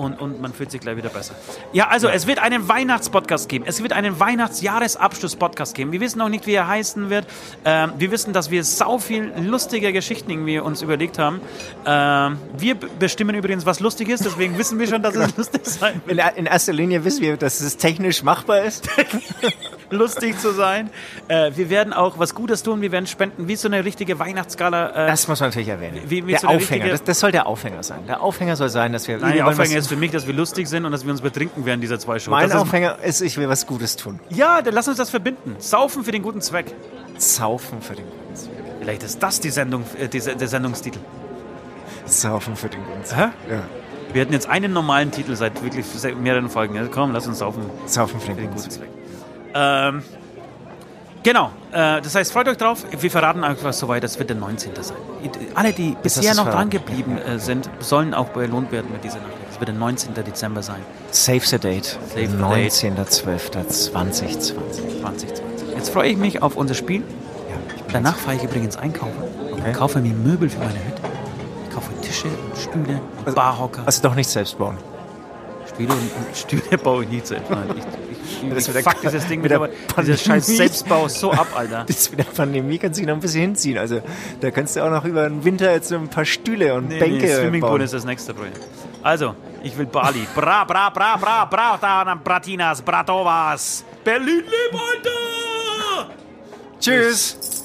und, und man fühlt sich gleich wieder besser. Ja, also es wird einen Weihnachtspodcast geben. Es wird einen Weihnachtsjahresabschluss-Podcast geben. Wir wissen noch nicht, wie er heißen wird. Ähm, wir wissen, dass wir sau viel lustige Geschichten irgendwie uns überlegt haben. Ähm, wir bestimmen übrigens, was lustig ist, deswegen wissen wir schon, dass es lustig sein wird. In, in, erster Linie wissen wir, dass es technisch machbar ist. lustig zu sein. Äh, wir werden auch was Gutes tun. Wir werden spenden, wie so eine richtige Weihnachtsskala. Äh, das muss man natürlich erwähnen. Wie, wie der so Aufhänger. Das, das, soll der Aufhänger sein. Der Aufhänger soll sein, dass wir. Nein, der Aufhänger ist für mich, dass wir lustig sind und dass wir uns betrinken während dieser zwei Shows. Mein das Aufhänger ist, ich will was Gutes tun. Ja, dann lass uns das verbinden. Saufen für den guten Zweck. Saufen für den guten Zweck. Vielleicht ist das die Sendung, äh, die, der Sendungstitel. Saufen für den guten Zweck. Hä? Ja. Wir hatten jetzt einen normalen Titel seit wirklich mehreren Folgen. Ja, komm, lass uns saufen. Saufen für den, guten Zweck. Ähm, Genau, äh, das heißt, freut euch drauf. Wir verraten einfach soweit, das wird der 19. sein. Alle, die bisher noch dran geblieben äh, sind, sollen auch belohnt werden mit dieser Nacht. Das wird der 19. Dezember sein. Save the date. Save 19.12.2020. 2020. Jetzt freue ich mich auf unser Spiel. Ja, Danach fahre ich übrigens einkaufen okay. und kaufe mir Möbel für meine Hütte. Ich kaufe Tische und Stühle und also, Barhocker. Also doch nicht selbst bauen. Stühle und Stühle baue ich nicht selbst. Nein, ich, das fuck der, dieses Ding mit der dieser scheiß Selbstbau so ab, Alter. Das mit der Pandemie kannst du noch ein bisschen hinziehen. Also da kannst du auch noch über den Winter jetzt ein paar Stühle und nee, Bänke nee, Swimmingpool ist das nächste Projekt. Also, ich will Bali. Bra, bra, bra, bra, bra, da, Bratinas, Bratovas. Berlin, Alter! Tschüss.